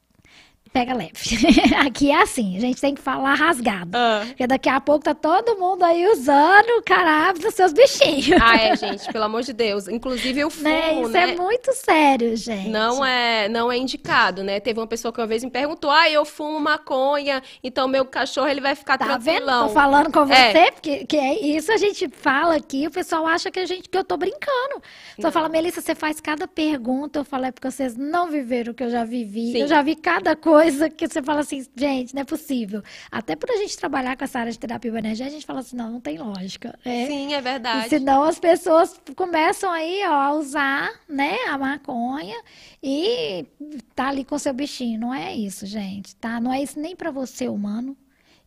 pega leve. (laughs) Aqui é assim, a gente tem que falar rasgado. Ah. Porque daqui a pouco tá todo mundo aí usando cannabis nos seus bichinhos. Ah, é, (laughs) gente, pelo amor de Deus. Inclusive o fumo, né? Isso né? é muito sério, gente. Não é, não é indicado, né? Teve uma pessoa que uma vez me perguntou: "Ah, eu fumo maconha, então meu cachorro ele vai ficar Tá vendo? tranquilão". Tô falando com É. você, porque que é isso a gente fala aqui, o pessoal acha que a gente que eu tô brincando. Só fala, Melissa, você faz cada pergunta, eu falo, é porque vocês não viveram o que eu já vivi. Sim. Eu já vi cada coisa que você fala assim, gente, não é possível. Até por a gente trabalhar com essa área de terapia bioenergética, a gente fala assim, não, não tem lógica. É, Sim, é e verdade. senão as pessoas começam aí, ó, a usar, né, a maconha e tá ali com seu bichinho. Não é isso, gente, tá? Não é isso nem pra você, humano,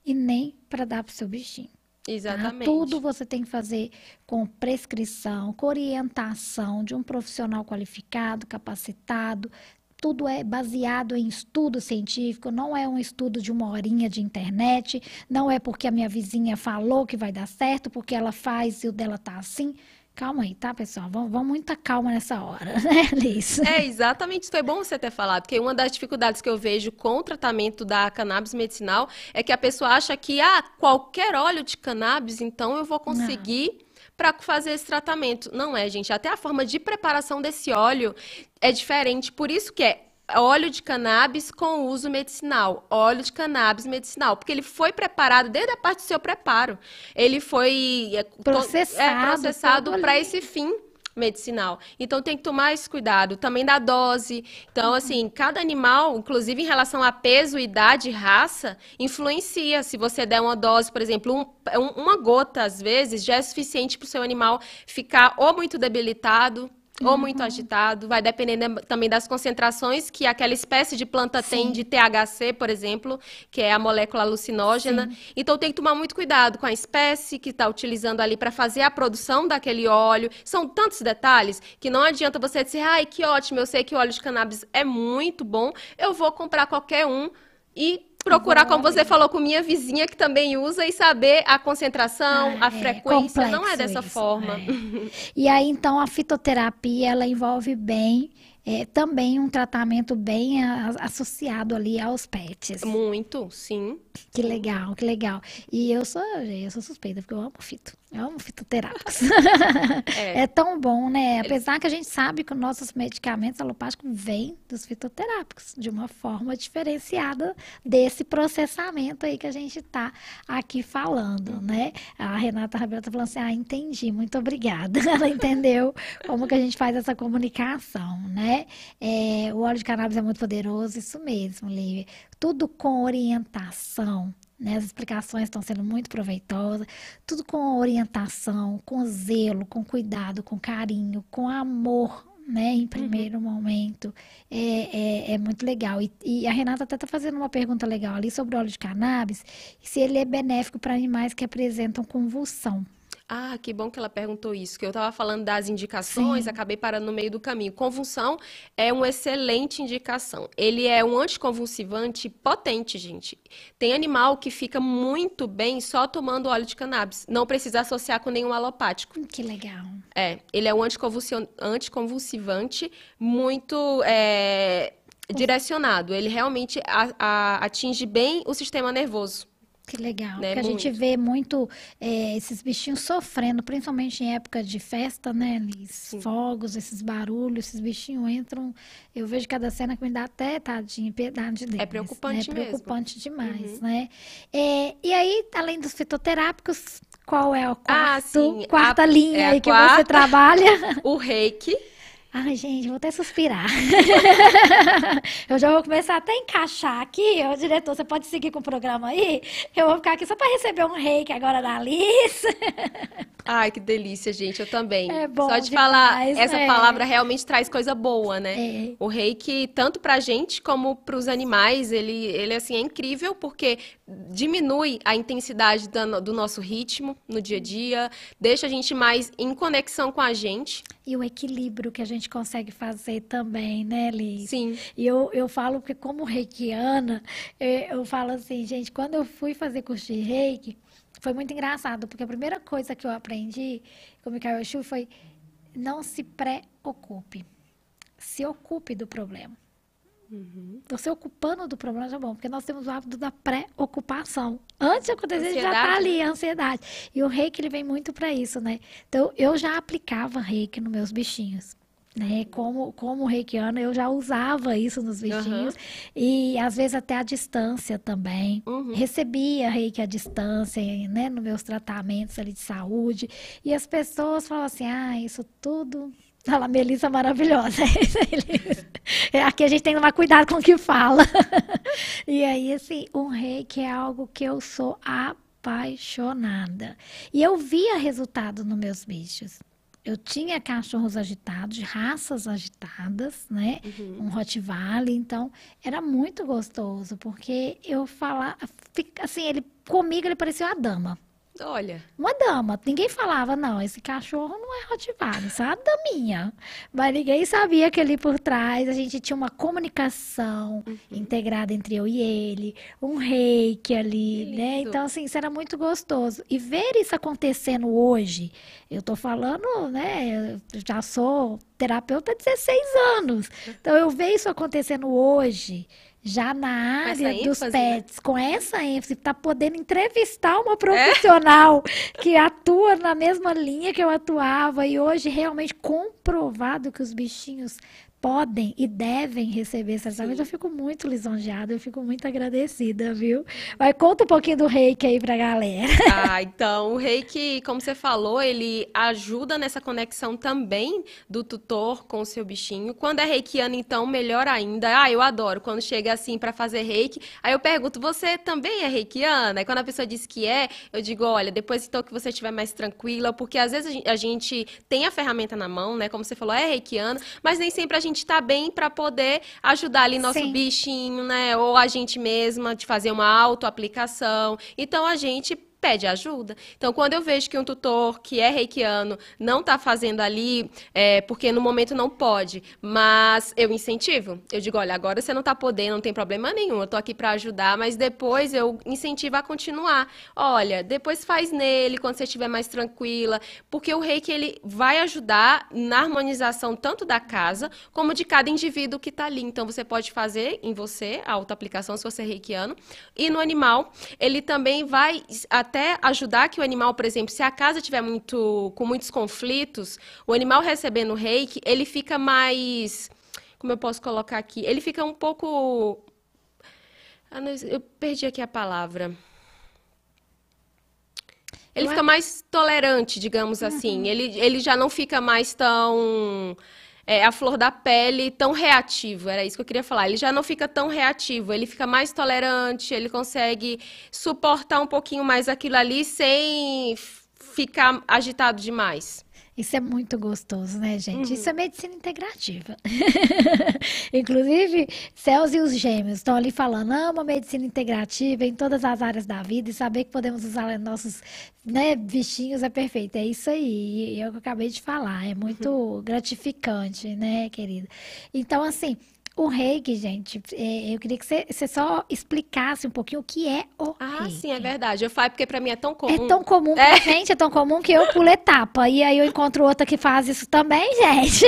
e nem pra dar pro seu bichinho. tá? Exatamente. Tudo você tem que fazer com prescrição, com orientação de um profissional qualificado, capacitado. Tudo é baseado em estudo científico, não é um estudo de uma horinha de internet, não é porque a minha vizinha falou que vai dar certo, porque ela faz e o dela tá assim. Calma aí, tá, pessoal? Vamos, vamos muita calma nessa hora, (laughs) né, Liz? É, exatamente. Isso foi bom você ter falado, porque uma das dificuldades que eu vejo com o tratamento da cannabis medicinal é que a pessoa acha que, ah, qualquer óleo de cannabis, então eu vou conseguir para fazer esse tratamento. Não é, gente. Até a forma de preparação desse óleo é diferente. Por isso que é óleo de cannabis com uso medicinal, óleo de cannabis medicinal, porque ele foi preparado desde a parte do seu preparo. Ele foi é, Processado, é, processado todo para esse fim medicinal. Então tem que tomar esse cuidado. Também da dose. Então, assim, cada animal, inclusive em relação a peso, idade, raça, influencia. Se você der uma dose, por exemplo, um, uma gota, às vezes, já é suficiente para o seu animal ficar ou muito debilitado ou muito agitado, vai dependendo também das concentrações que aquela espécie de planta Sim. tem de THC, por exemplo, que é a molécula alucinógena. Sim. Então tem que tomar muito cuidado com a espécie que está utilizando ali para fazer a produção daquele óleo. São tantos detalhes que não adianta você dizer, ai, que ótimo, eu sei que o óleo de cannabis é muito bom, eu vou comprar qualquer um e procurar, como você falou, com minha vizinha que também usa e saber a concentração, ah, a é, frequência. Não é dessa isso, forma. É. (laughs) E aí, então, a fitoterapia, ela envolve bem é, também um tratamento bem a, associado ali aos pets. Muito, sim. Que legal, que legal. E eu sou, eu sou suspeita, porque eu amo fito. Eu amo fitoterápicos. (laughs) É. é. tão bom, né? Apesar que a gente sabe que os nossos medicamentos alopáticos vêm dos fitoterápicos, de uma forma diferenciada desse processamento aí que a gente está aqui falando, né? A Renata Rabelo está falando assim, ah, entendi, muito obrigada. (laughs) Ela entendeu como que a gente faz essa comunicação, né? É, o óleo de cannabis é muito poderoso, isso mesmo, Lívia. Tudo com orientação, né? As explicações estão sendo muito proveitosas, tudo com orientação, com zelo, com cuidado, com carinho, com amor, né, em primeiro uhum. momento, é, é, é, muito legal. E, e a Renata até está fazendo uma pergunta legal ali sobre o óleo de cannabis, se ele é benéfico para animais que apresentam convulsão. Ah, que bom que ela perguntou isso, que eu estava falando das indicações, Sim. acabei parando no meio do caminho. Convulsão é uma excelente indicação. Ele é um anticonvulsivante potente, gente. Tem animal que fica muito bem só tomando óleo de cannabis. Não precisa associar com nenhum alopático. Que legal. É, ele é um anticonvulsivante muito é, direcionado. Ele realmente a, a, atinge bem o sistema nervoso. Que legal. Né? Porque a muito. gente vê muito é, esses bichinhos sofrendo, principalmente em época de festa, né, Liz? Sim. Fogos, esses barulhos, esses bichinhos entram. Eu vejo cada cena que me dá até, tadinho, piedade deles. É preocupante né? mesmo. preocupante demais, uhum. né? É, e aí, além dos fitoterápicos, qual é o ah, quarto, ah, quarta a, linha é aí que quarta, você trabalha? (laughs) O reiki. Ai, gente, vou até suspirar. (laughs) eu já vou começar até a encaixar aqui. Ô, diretor, você pode seguir com o programa aí? Eu vou ficar aqui só para receber um reiki agora da Alice. (laughs) Ai, que delícia, gente. Eu também. É bom Só de demais, falar, essa é. palavra realmente traz coisa boa, né? É. O reiki, tanto pra gente como pros animais, ele, ele assim, é incrível porque diminui a intensidade do, nosso ritmo no dia a dia, deixa a gente mais em conexão com a gente. E o equilíbrio que a gente consegue fazer também, né, Liz? Sim. E eu, eu falo porque como reikiana, eu, eu falo assim, gente, quando eu fui fazer curso de reiki, foi muito engraçado, porque a primeira coisa que eu aprendi com o Mikael Shu foi não se preocupe. Se ocupe do problema. Uhum. Você ocupando do problema já é bom, porque nós temos o hábito da pré-ocupação. Antes de acontecer, já está ali a ansiedade. E o reiki ele vem muito para isso, né? Então, eu já aplicava reiki nos meus bichinhos né? Como, como reikiana, eu já usava isso nos bichinhos. Uhum. E às vezes até a distância também. Uhum. Recebia reiki à distância, né? Nos meus tratamentos ali de saúde. E as pessoas falavam assim, ah, isso tudo... Fala, Melissa maravilhosa. (laughs) É, aqui a gente tem que tomar cuidado com o que fala. (laughs) e aí, assim, um reiki é algo que eu sou apaixonada. E eu via resultado nos meus bichos eu tinha cachorros agitados, raças agitadas, né? Uhum. Um Rottweiler, então era muito gostoso, porque eu falava, assim, ele comigo ele parecia uma dama. Olha. Uma dama. Ninguém falava, não, esse cachorro não é Rottweiler, isso é uma daminha. Mas ninguém sabia que ali por trás a gente tinha uma comunicação uhum. integrada entre eu e ele, um reiki ali, né? Então, assim, isso era muito gostoso. E ver isso acontecendo hoje, eu tô falando, né? Eu já sou terapeuta há 16 anos. Então, eu ver isso acontecendo hoje já na área dos ênfase, né? pets, né? com essa ênfase, está podendo entrevistar uma profissional é? que atua na mesma linha que eu atuava e hoje realmente comprovado que os bichinhos podem e devem receber esse tratamento. Eu fico muito lisonjeada, eu fico muito agradecida, viu? Mas conta um pouquinho do reiki aí pra galera. (laughs) Ah, então, o reiki, como você falou, ele ajuda nessa conexão também do tutor com o seu bichinho. Quando é reikiano, então, melhor ainda. Ah, eu adoro quando chega assim para fazer reiki. Aí eu pergunto, você também é reikiana? E quando a pessoa diz que é, eu digo, olha, depois então que você estiver mais tranquila, porque às vezes a gente tem a ferramenta na mão, né? Como você falou, é reikiano, mas nem sempre a gente está bem para poder ajudar ali nosso Sim. bichinho, né? Ou a gente mesma de fazer uma autoaplicação. Então a gente pede ajuda. Então, quando eu vejo que um tutor que é reikiano não está fazendo ali, é, porque no momento não pode, mas eu incentivo. Eu digo, olha, agora você não está podendo, não tem problema nenhum, eu estou aqui para ajudar, mas depois eu incentivo a continuar. Olha, depois faz nele, quando você estiver mais tranquila, porque o reiki, ele vai ajudar na harmonização tanto da casa, como de cada indivíduo que está ali. Então, você pode fazer em você a auto-aplicação, se você é reikiano, e no animal, ele também vai até ajudar que o animal, por exemplo, se a casa tiver muito com muitos conflitos, o animal recebendo reiki, ele fica mais como eu posso colocar aqui? Ele fica um pouco ah, eu perdi aqui a palavra. Ele fica mais tolerante, digamos assim. Uhum. Ele, ele já não fica mais tão é, a flor da pele tão reativo, era isso que eu queria falar. Ele já não fica tão reativo, ele fica mais tolerante, ele consegue suportar um pouquinho mais aquilo ali sem ficar agitado demais. Isso é muito gostoso, né, gente? Uhum. Isso é medicina integrativa. (laughs) Inclusive, Céus e os Gêmeos estão ali falando, ama medicina integrativa em todas as áreas da vida e saber que podemos usar nossos né, bichinhos é perfeito. É isso aí. É o que eu acabei de falar. É muito uhum. gratificante, né, querida? Então, assim, o reiki, gente, é, eu queria que você, você, só explicasse um pouquinho o que é o ah, reiki. Ah, sim, é verdade. Eu falo porque para mim é tão comum. É tão comum é. pra gente, é tão comum que eu pulo etapa. E aí eu encontro outra que faz isso também, (laughs) gente.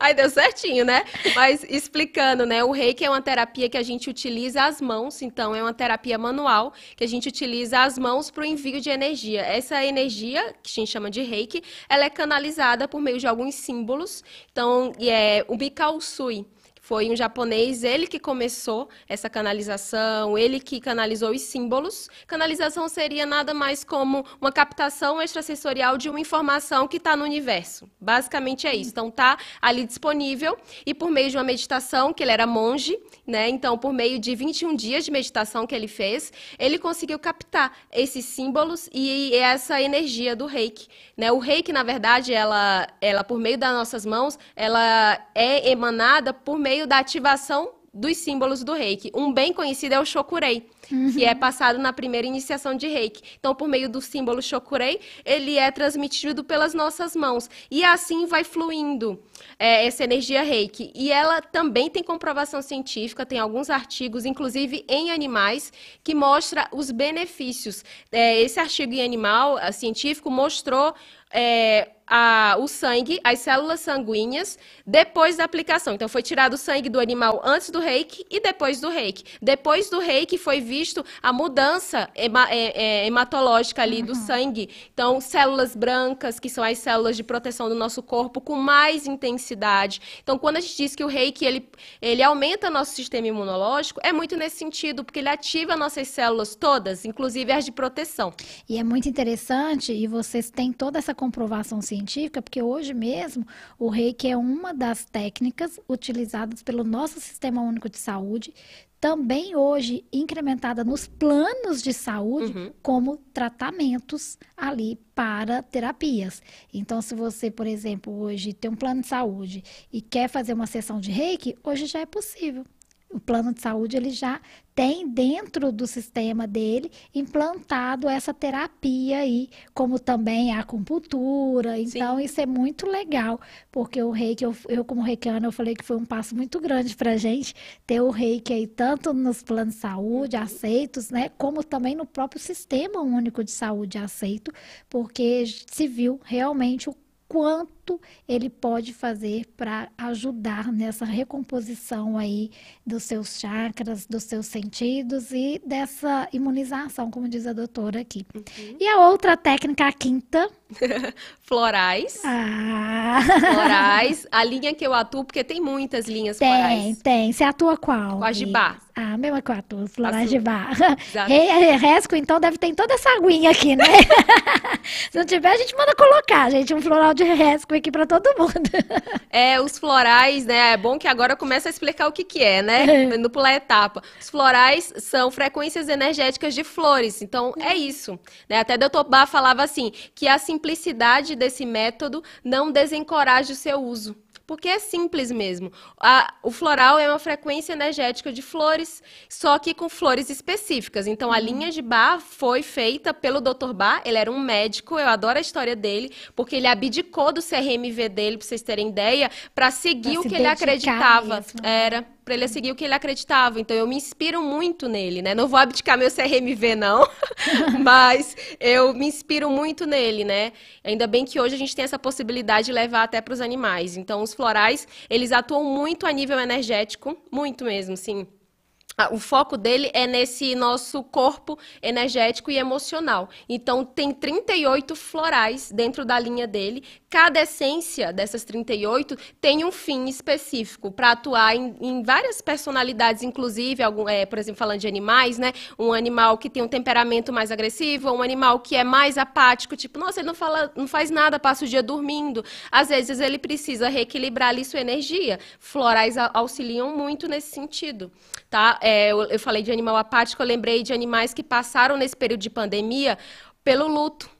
Aí deu certinho, né? Mas explicando, né? O reiki é uma terapia que a gente utiliza as mãos, então é uma terapia manual que a gente utiliza as mãos para o envio de energia. Essa energia, que a gente chama de reiki, ela é canalizada por meio de alguns símbolos. Então, é o Bikausui foi um japonês, ele que começou essa canalização, ele que canalizou os símbolos. Canalização seria nada mais como uma captação extrasensorial de uma informação que está no universo. Basicamente é isso. Então está ali disponível e por meio de uma meditação, que ele era monge, né? Então por meio de 21 dias de meditação que ele fez, ele conseguiu captar esses símbolos e essa energia do reiki. Né? O reiki, na verdade, ela, ela por meio das nossas mãos, ela é emanada por meio meio da ativação dos símbolos do reiki. Um bem conhecido é o shokurei, uhum. que é passado na primeira iniciação de reiki. Então, por meio do símbolo shokurei, ele é transmitido pelas nossas mãos. E assim vai fluindo é, essa energia reiki. E ela também tem comprovação científica, tem alguns artigos, inclusive em animais, que mostra os benefícios. É, esse artigo em animal científico mostrou é, a, o sangue, as células sanguíneas, depois da aplicação. Então, foi tirado o sangue do animal antes do reiki e depois do reiki. Depois do reiki foi visto a mudança hema, é, é, hematológica ali uhum. do sangue. Então, células brancas, que são as células de proteção do nosso corpo, com mais intensidade. Então, quando a gente diz que o reiki ele, ele aumenta nosso sistema imunológico, é muito nesse sentido, porque ele ativa nossas células todas, inclusive as de proteção. E é muito interessante, e vocês têm toda essa comprovação científica, porque hoje mesmo o reiki é uma das técnicas utilizadas pelo nosso Sistema Único de Saúde, também hoje incrementada nos planos de saúde uhum. como tratamentos ali para terapias. Então, se você, por exemplo, hoje tem um plano de saúde e quer fazer uma sessão de reiki, hoje já é possível o plano de saúde ele já tem dentro do sistema dele implantado essa terapia aí, como também a acupuntura. Então, Sim. isso é muito legal, porque o reiki, eu, eu como reikiana, eu falei que foi um passo muito grande para a gente ter o reiki aí, tanto nos planos de saúde aceitos, né, como também no próprio sistema único de saúde aceito, porque se viu realmente o quanto quanto ele pode fazer para ajudar nessa recomposição aí dos seus chakras, dos seus sentidos e dessa imunização, como diz a doutora aqui. Uhum. E a outra técnica, a quinta. (laughs) florais. Ah. Florais. A linha que eu atuo, porque tem muitas linhas tem, florais. Tem, tem. Você atua qual? Com a Gibá. Ah, mesma que eu atuo, florais de bar. Resco, então, deve ter toda essa aguinha aqui, né? (laughs) Se não tiver, a gente manda colocar, gente, um floral de resco aqui para todo mundo. (laughs) É, os florais, né? É bom que agora começa a explicar o que que é, né? No pular etapa. Os florais são frequências energéticas de flores. Então, é isso. Né? Até Dr. Bach falava assim, que a simplicidade desse método não desencoraja o seu uso porque é simples mesmo. A, o floral é uma frequência energética de flores, só que com flores específicas. Então, a uhum. linha de Bach foi feita pelo Dr. Bach, ele era um médico, eu adoro a história dele, porque ele abdicou do CRMV dele, para vocês terem ideia, para seguir pra o que ele acreditava. Mesmo. Era para ele seguir o que ele acreditava. Então eu me inspiro muito nele, né? Não vou abdicar meu CRMV não, (laughs) mas eu me inspiro muito nele, né? Ainda bem que hoje a gente tem essa possibilidade de levar até para os animais. Então os florais, eles atuam muito a nível energético, muito mesmo, sim o foco dele é nesse nosso corpo energético e emocional. Então, tem 38 florais dentro da linha dele. Cada essência dessas 38 tem um fim específico para atuar em, em, várias personalidades, inclusive, algum, é, por exemplo, falando de animais, né? Um animal que tem um temperamento mais agressivo, um animal que é mais apático, tipo, nossa, ele não, fala, não faz nada, passa o dia dormindo. Às vezes, ele precisa reequilibrar ali sua energia. Florais auxiliam muito nesse sentido, tá? É, eu, eu falei de animal apático, eu lembrei de animais que passaram nesse período de pandemia pelo luto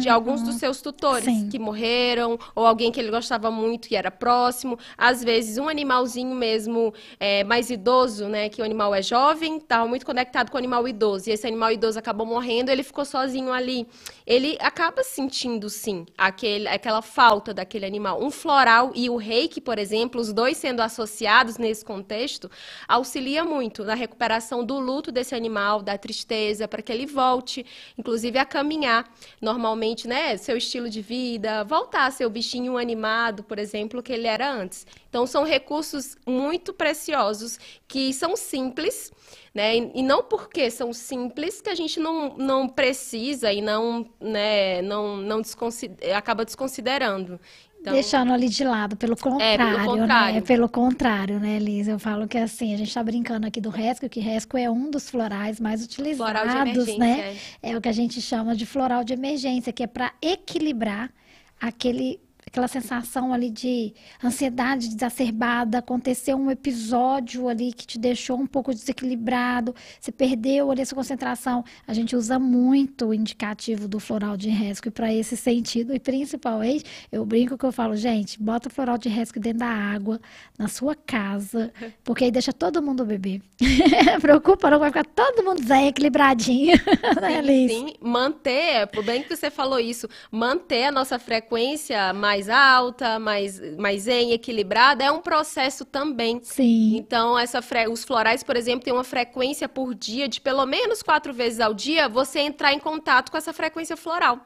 de alguns dos seus tutores Sim. que morreram, ou alguém que ele gostava muito e era próximo. Às vezes, um animalzinho mesmo é, mais idoso, né? Que o animal é jovem, estava muito conectado com o animal idoso, e esse animal idoso acabou morrendo, ele ficou sozinho ali. Ele acaba sentindo, sim, aquele, aquela falta daquele animal. Um floral e o reiki, por exemplo, os dois sendo associados nesse contexto, auxilia muito na recuperação do luto desse animal, da tristeza, para que ele volte, inclusive, a caminhar normalmente normalmente, né, seu estilo de vida, voltar a ser o bichinho animado, por exemplo, que ele era antes. Então, são recursos muito preciosos que são simples, né, e não porque são simples que a gente não, não precisa e não, né, não, não desconsider, acaba desconsiderando. Então, Deixando ali de lado, pelo contrário, é, pelo contrário. né? Pelo contrário, né, Liz? Eu falo que assim, a gente está brincando aqui do resco, que resco é um dos florais mais utilizados, né? É. é o que a gente chama de floral de emergência, que é para equilibrar aquele aquela sensação ali de ansiedade exacerbada, aconteceu um episódio ali que te deixou um pouco desequilibrado, você perdeu ali essa concentração. A gente usa muito o indicativo do floral de rescue para esse sentido e principalmente, eu brinco que eu falo, gente, bota o floral de rescue dentro da água, na sua casa, porque aí deixa todo mundo beber. (laughs) Preocupa, não vai ficar todo mundo zen, equilibradinho. (laughs) né, sim, sim, manter, por bem que você falou isso, manter a nossa frequência mais mais alta, mais, mais zen, equilibrada, é um processo também. Sim. Então, essa fre... os florais, por exemplo, têm uma frequência por dia de pelo menos quatro vezes ao dia você entrar em contato com essa frequência floral.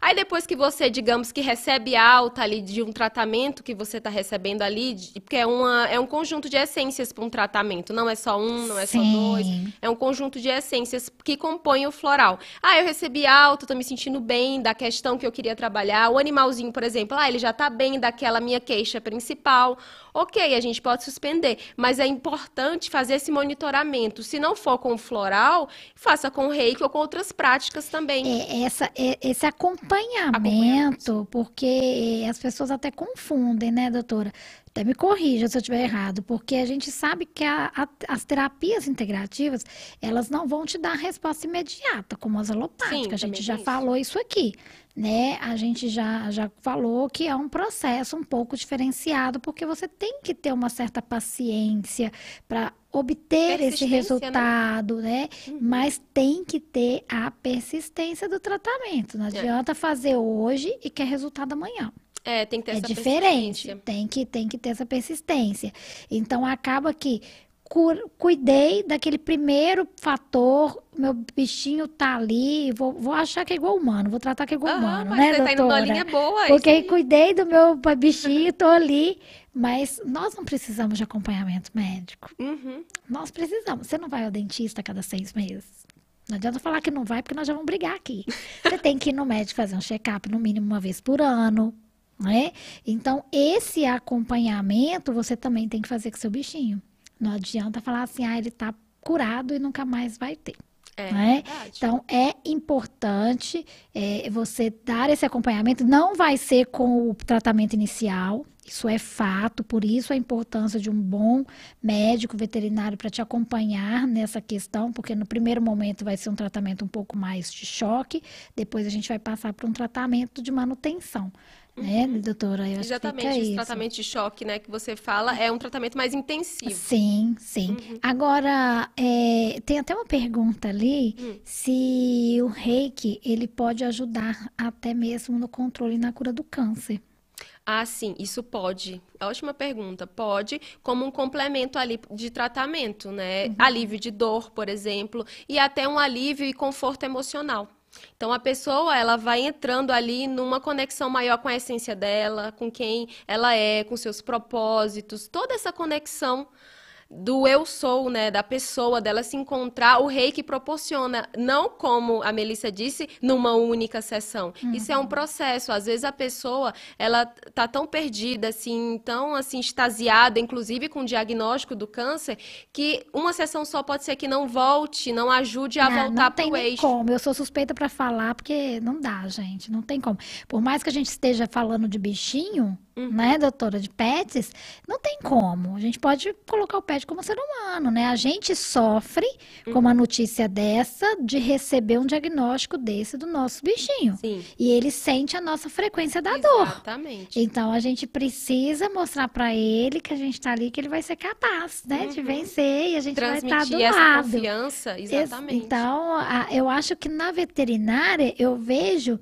Aí depois que você, digamos que recebe alta ali de um tratamento que você está recebendo ali, de, porque é, uma, é um conjunto de essências para um tratamento, não é só um, não é Sim. só dois, é um conjunto de essências que compõem o floral. Ah, eu recebi alta, estou me sentindo bem da questão que eu queria trabalhar. O animalzinho, por exemplo, ah, ele já está bem daquela minha queixa principal. Ok, a gente pode suspender, mas é importante fazer esse monitoramento. Se não for com o floral, faça com o reiki ou com outras práticas também. É, essa, é, esse acompanhamento, acompanhamento, porque as pessoas até confundem, né, doutora? Até me corrija se eu estiver errado, porque a gente sabe que a, a, as terapias integrativas, elas não vão te dar resposta imediata, como as alopáticas. Sim, a gente já isso. falou isso aqui, né? A gente já, já falou que é um processo um pouco diferenciado, porque você tem que ter uma certa paciência para obter esse né? resultado, né? né? Uhum. Mas tem que ter a persistência do tratamento. Não é. adianta é. fazer hoje e quer resultado amanhã. É, tem que ter é essa diferente. Tem que, tem que ter essa persistência. Então acaba que cuidei daquele primeiro fator, meu bichinho tá ali, vou, vou achar que é igual humano, vou tratar que é igual Aham, humano, mas né, você tá indo doutora? linha boa. Porque cuidei do meu bichinho, tô ali, mas nós não precisamos de acompanhamento médico. Uhum. Nós precisamos. Você não vai ao dentista a cada seis meses? Não adianta falar que não vai, porque nós já vamos brigar aqui. Você tem que ir no médico fazer um check-up no mínimo uma vez por ano, né? Então, esse acompanhamento você também tem que fazer com seu bichinho. Não adianta falar assim, ah, ele tá curado e nunca mais vai ter. É, né? verdade. Então, é importante é, você dar esse acompanhamento. Não vai ser com o tratamento inicial, isso é fato, por isso a importância de um bom médico veterinário para te acompanhar nessa questão, porque no primeiro momento vai ser um tratamento um pouco mais de choque, depois a gente vai passar para um tratamento de manutenção. Né, doutora? Eu acho que Exatamente, esse isso. tratamento de choque, né, que você fala, é um tratamento mais intensivo. Sim, sim. Agora, é, tem até uma pergunta ali Hum. se o reiki ele pode ajudar até mesmo no controle e na cura do câncer. Ah, sim, isso pode. Ótima pergunta. Pode, como um complemento ali de tratamento, né? Alívio de dor, por exemplo, e até um alívio e conforto emocional. Então a pessoa, ela vai entrando ali numa conexão maior com a essência dela, com quem ela é, com seus propósitos, toda essa conexão do eu sou, né, da pessoa, dela se encontrar, o reiki proporciona, não como a Melissa disse, numa única sessão. Isso é um processo. Às vezes a pessoa, ela tá tão perdida, assim, tão assim extasiada, inclusive com o diagnóstico do câncer, que uma sessão só pode ser que não volte, não ajude a voltar não tem pro nem eixo. como. Eu sou suspeita para falar porque não dá, gente, não tem como. Por mais que a gente esteja falando de bichinho, Uhum. né, doutora, de pets, não tem como. A gente pode colocar o pet como ser humano, né? A gente sofre com Uhum. uma notícia dessa de receber um diagnóstico desse do nosso bichinho. Sim, E ele sente a nossa frequência da dor. exatamente. Então a gente precisa mostrar para ele que a gente tá ali, que ele vai ser capaz, né, de Uhum. vencer e a gente vai estar do Transmitir essa lado. confiança, Ex- exatamente. Então, a- eu acho que na veterinária eu vejo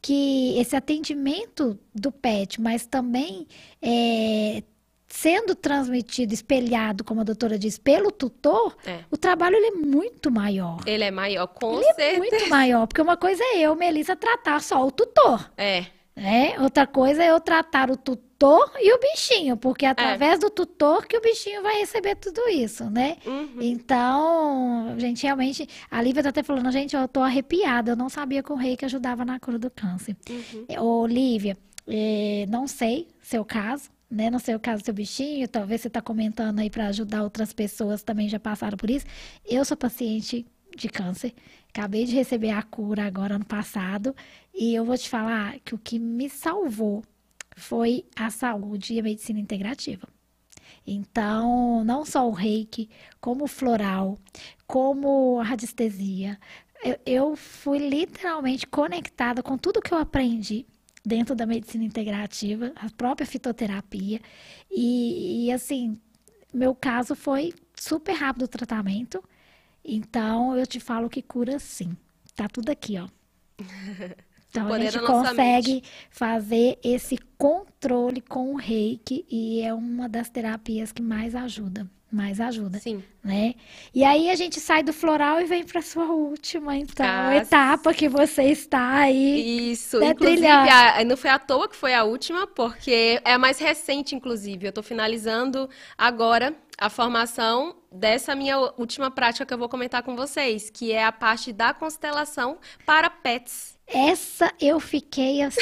que esse atendimento do pet, mas também é, sendo transmitido, espelhado, como a doutora diz, pelo tutor, É. o trabalho ele é muito maior. Ele é maior, com Ele é certeza. muito maior, porque uma coisa é eu, Melissa, tratar só o tutor. É, né? Outra coisa é eu tratar o tutor e o bichinho, porque é através do tutor que o bichinho vai receber tudo isso, né? uhum. Então, gente, realmente, a Lívia tá até falando, gente, eu tô arrepiada, eu não sabia que o reiki ajudava na cura do câncer. Uhum. Ô, Lívia, eh, não sei seu caso, né? Não sei o caso do seu bichinho, talvez você tá comentando aí para ajudar outras pessoas também já passaram por isso. Eu sou paciente de câncer, acabei de receber a cura agora ano passado, e eu vou te falar que o que me salvou foi a saúde e a medicina integrativa. Então, não só o reiki, como o floral, como a radiestesia, eu, eu fui literalmente conectada com tudo que eu aprendi dentro da medicina integrativa, a própria fitoterapia. E, e, assim, meu caso foi super rápido o tratamento. Então, eu te falo que cura sim. Tá tudo aqui, ó. (laughs) Então, a poder gente da nossa consegue fazer esse controle com o reiki e é uma das terapias que mais ajuda. Mais ajuda, Sim. né? E aí a gente sai do floral e vem para sua última, então, Ah, etapa que você está aí. Isso, né, inclusive, a- não foi à toa que foi a última, porque é a mais recente, inclusive. Eu estou finalizando agora a formação dessa minha última prática que eu vou comentar com vocês, que é a parte da constelação para pets. Essa eu fiquei assim.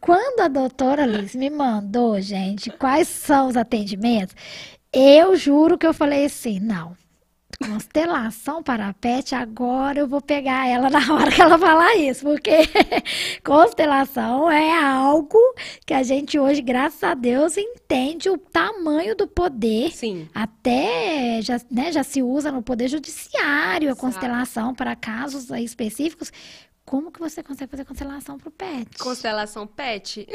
Quando a doutora Liz me mandou, gente, quais são os atendimentos, eu juro que eu falei assim: não, constelação para pet, agora eu vou pegar ela na hora que ela falar isso, porque (laughs) constelação é algo que a gente hoje, graças a Deus, entende o tamanho do poder Sim. até já, né, já se usa no Poder Judiciário a Exato. constelação para casos específicos. Como que você consegue fazer constelação para o pet? Constelação pet.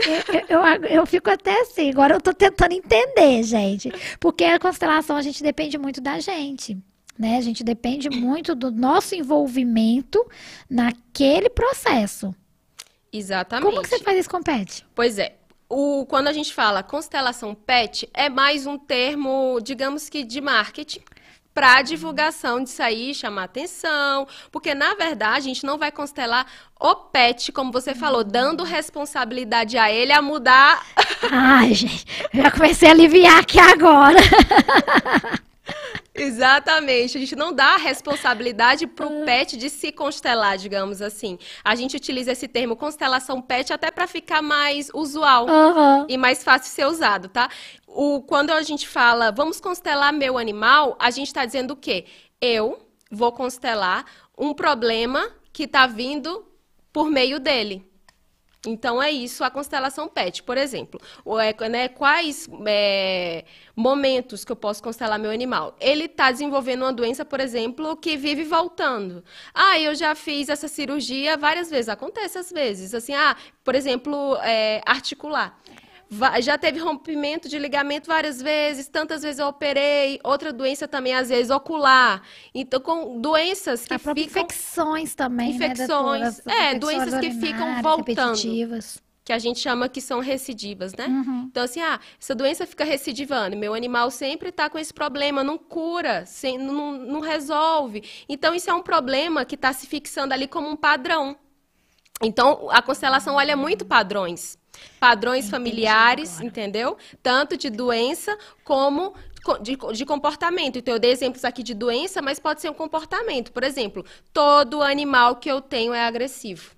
Eu, eu, eu fico até assim, agora eu tô tentando entender, gente. Porque a constelação a gente depende muito da gente. Né? A gente depende muito do nosso envolvimento naquele processo. Exatamente. Como que você faz isso com o pet? Pois é. O, quando a gente fala constelação pet, é mais um termo, digamos que de marketing, para divulgação disso aí, chamar atenção, porque na verdade a gente não vai constelar o pet, como você falou, dando responsabilidade a ele a mudar. Ai, gente, já comecei a aliviar aqui agora. (laughs) Exatamente. A gente não dá a responsabilidade para o pet de se constelar, digamos assim. A gente utiliza esse termo constelação pet até para ficar mais usual Uhum. e mais fácil de ser usado, tá? O, quando a gente fala vamos constelar meu animal, a gente está dizendo o quê? Eu vou constelar um problema que está vindo por meio dele. Então é isso a constelação PET, por exemplo. É, né, quais é, momentos que eu posso constelar meu animal? Ele está desenvolvendo uma doença, por exemplo, que vive voltando. Ah, eu já fiz essa cirurgia várias vezes. Acontece às vezes. Assim, ah, por exemplo, é, articular. Já teve rompimento de ligamento várias vezes, tantas vezes eu operei. Outra doença também, às vezes, ocular. Então, com doenças que ficam infecções também, Infecções, né, é, doenças que ficam voltando. que a gente chama que são recidivas, né? Uhum. Então, assim, ah, essa doença fica recidivando, meu animal sempre está com esse problema, não cura, sem, não, não resolve. Então, isso é um problema que está se fixando ali como um padrão. Então, a constelação olha muito padrões. Padrões familiares, entendeu? Tanto de doença como co- de, de comportamento. Então, eu dei exemplos aqui de doença, mas pode ser um comportamento. Por exemplo, todo animal que eu tenho é agressivo.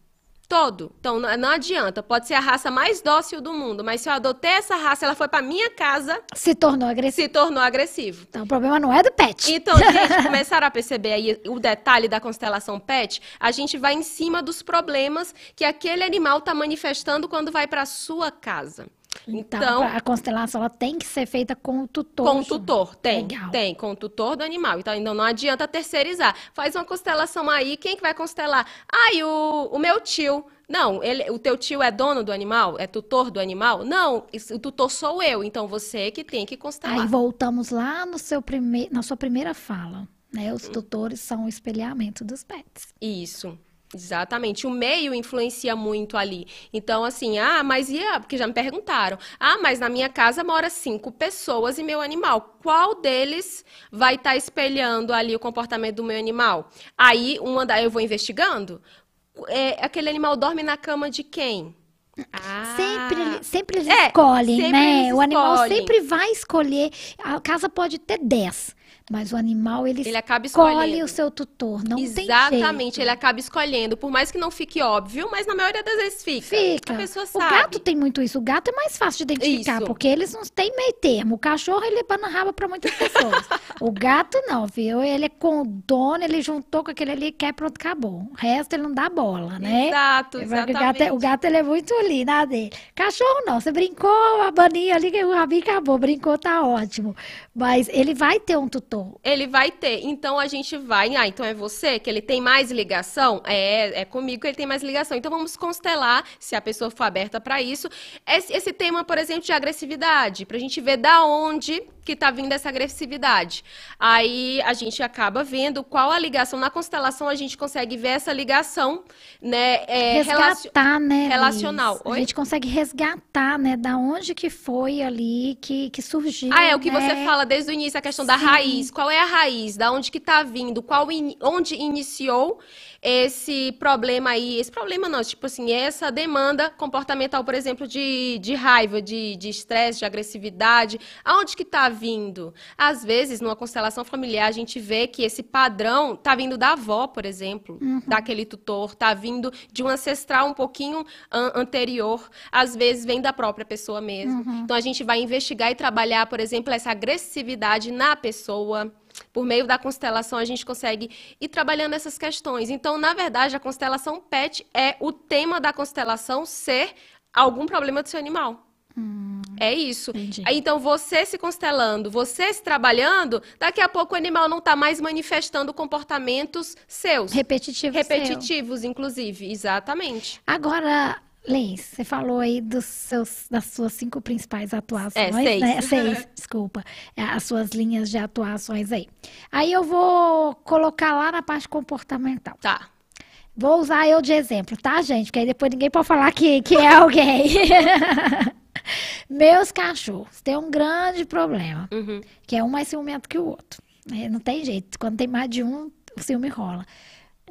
Todo. Então, não, adianta. Pode ser a raça mais dócil do mundo, mas se eu adotei essa raça, ela foi para minha casa, Se tornou agressivo. se tornou agressivo. Então, o problema não é do pet. Então, gente, (laughs) começaram a perceber aí o detalhe da constelação PET? A gente vai em cima dos problemas que aquele animal está manifestando quando vai para sua casa. Então, Então, a constelação ela tem que ser feita com o tutor. com o tutor, tem, Legal. tem, com o tutor do animal. Então, ainda não adianta terceirizar. Faz uma constelação aí, quem que vai constelar? Ah, e o, o meu tio. Não, ele, o teu tio é dono do animal? É tutor do animal? Não, isso- o tutor sou eu, então você que tem que constelar. Aí voltamos lá no seu prime... na sua primeira fala. Né? Os tutores são o espelhamento dos pets. Isso. Exatamente. O meio influencia muito ali. Então, assim, ah, mas e a... Porque já me perguntaram. Ah, mas na minha casa mora cinco pessoas e meu animal. Qual deles vai estar espelhando ali o comportamento do meu animal? Aí, uma da... eu vou investigando. É, aquele animal dorme na cama de quem? Ah, Sempre, sempre eles É, escolhem, sempre né? eles o animal sempre vai escolher. A casa pode ter 10, mas o animal ele, Ele acaba escolhe o seu tutor. Não tem Exatamente, ele acaba escolhendo, por mais que não fique óbvio, mas na maioria das vezes fica. Fica. A pessoa O sabe. gato tem muito isso. O gato é mais fácil de identificar, Isso. porque eles não têm meio termo. O cachorro, ele é pano na raba para muitas pessoas. (laughs) o gato, não, viu? Ele é com o dono, ele juntou com aquele ali, quer, pronto, acabou. O resto, ele não dá bola, né? Exato, O exatamente. gato, é- o gato, ele é muito ali, na dele. Cachorro não, você brincou, a baninha ali, o rabinho acabou, brincou, tá ótimo. Mas ele vai ter um tutor. Ele vai ter. Então a gente vai. Ah, então é você que ele tem mais ligação? É, é comigo que ele tem mais ligação. Então vamos constelar, se a pessoa for aberta para isso, esse, esse tema, por exemplo, de agressividade, pra gente ver da onde que tá vindo essa agressividade. Aí a gente acaba vendo qual a ligação. Na constelação a gente consegue ver essa ligação, né? É, resgatar, né? Liz? relacional. A gente consegue resgatar, né? Da onde que foi ali que, que surgiu. Ah, é o que né? você fala desde o início, a questão da Sim. Qual é a raiz? Da onde que tá vindo? Qual in- onde iniciou esse problema aí? Esse problema não, tipo assim, essa demanda comportamental, por exemplo, de, de raiva, de de estresse, de agressividade. Aonde que tá vindo? Às vezes, numa constelação familiar, a gente vê que esse padrão tá vindo da avó, por exemplo, Uhum. daquele tutor, tá vindo de um ancestral um pouquinho an- anterior. Às vezes, vem da própria pessoa mesmo. Uhum. Então a gente vai investigar e trabalhar, por exemplo, essa agressividade na pessoa. Por meio da constelação, a gente consegue ir trabalhando essas questões. Então, na verdade, a constelação PET é o tema da constelação ser algum problema do seu animal. É isso. entendi. Então, você se constelando, você se trabalhando, daqui a pouco o animal não está mais manifestando comportamentos seus. Repetitivo. seu. repetitivos, inclusive. Exatamente. Agora, Leis, você falou aí dos seus, das suas cinco principais atuações, É, seis. né? Seis, (laughs) desculpa. É, As suas linhas de atuações aí. Aí eu vou colocar lá na parte comportamental. Tá. Vou usar eu de exemplo, tá, gente? Porque aí depois ninguém pode falar que, que é alguém. (laughs) Meus cachorros têm um grande problema, Uhum. que é um mais ciumento que o outro. É, não tem jeito. Quando tem mais de um, o ciúme rola.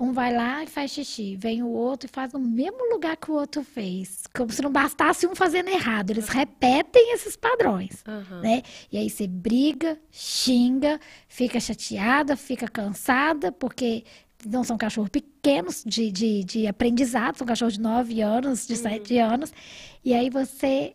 Um vai lá e faz xixi, vem o outro e faz no mesmo lugar que o outro fez. Como se não bastasse um fazendo errado. Eles repetem esses padrões, Aham. né? E aí você briga, xinga, fica chateada, fica cansada, porque não são cachorros pequenos de, de, de aprendizado, são cachorros de 9 anos, de 7 anos. E aí você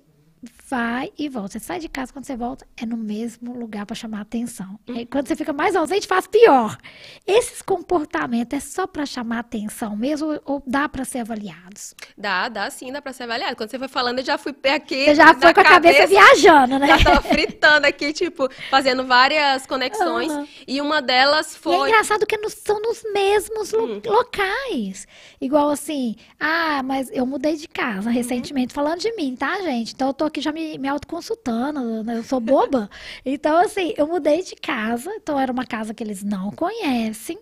vai e volta. Você sai de casa, quando você volta, é no mesmo lugar para chamar atenção. E aí, quando você fica mais ausente, faz pior. Esses comportamentos é só para chamar atenção mesmo ou dá para ser avaliados? Dá, dá sim, dá pra ser avaliado. Quando você foi falando, eu já fui aqui. Você já foi com a cabeça viajando, né? Já tava (laughs) fritando aqui, tipo, fazendo várias conexões. Aham. E uma delas E é foi. Engraçado que são nos mesmos lo- locais. Igual assim, ah, mas eu mudei de casa Uhum. recentemente, falando de mim, tá, gente? Então eu tô aqui já me, me autoconsultando, né? eu sou boba. (laughs) então, assim, eu mudei de casa, então era uma casa que eles não conhecem.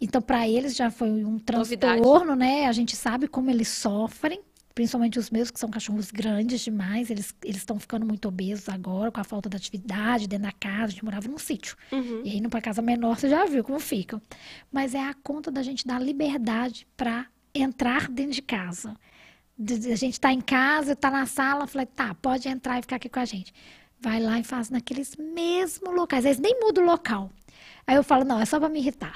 Então, para eles já foi um Novidade. transtorno, né? A gente sabe como eles sofrem. Principalmente os meus, que são cachorros grandes demais, eles eles estão ficando muito obesos agora, com a falta de atividade dentro da casa. A gente morava num sítio. Uhum. E aí, indo pra casa menor, você já viu como ficam. Mas é a conta da gente dar liberdade para entrar dentro de casa. A gente tá em casa, tá na sala, falei, tá, pode entrar e ficar aqui com a gente. Vai lá e faz naqueles mesmos locais. Eles nem mudam o local. Aí eu falo, não, é só pra me irritar.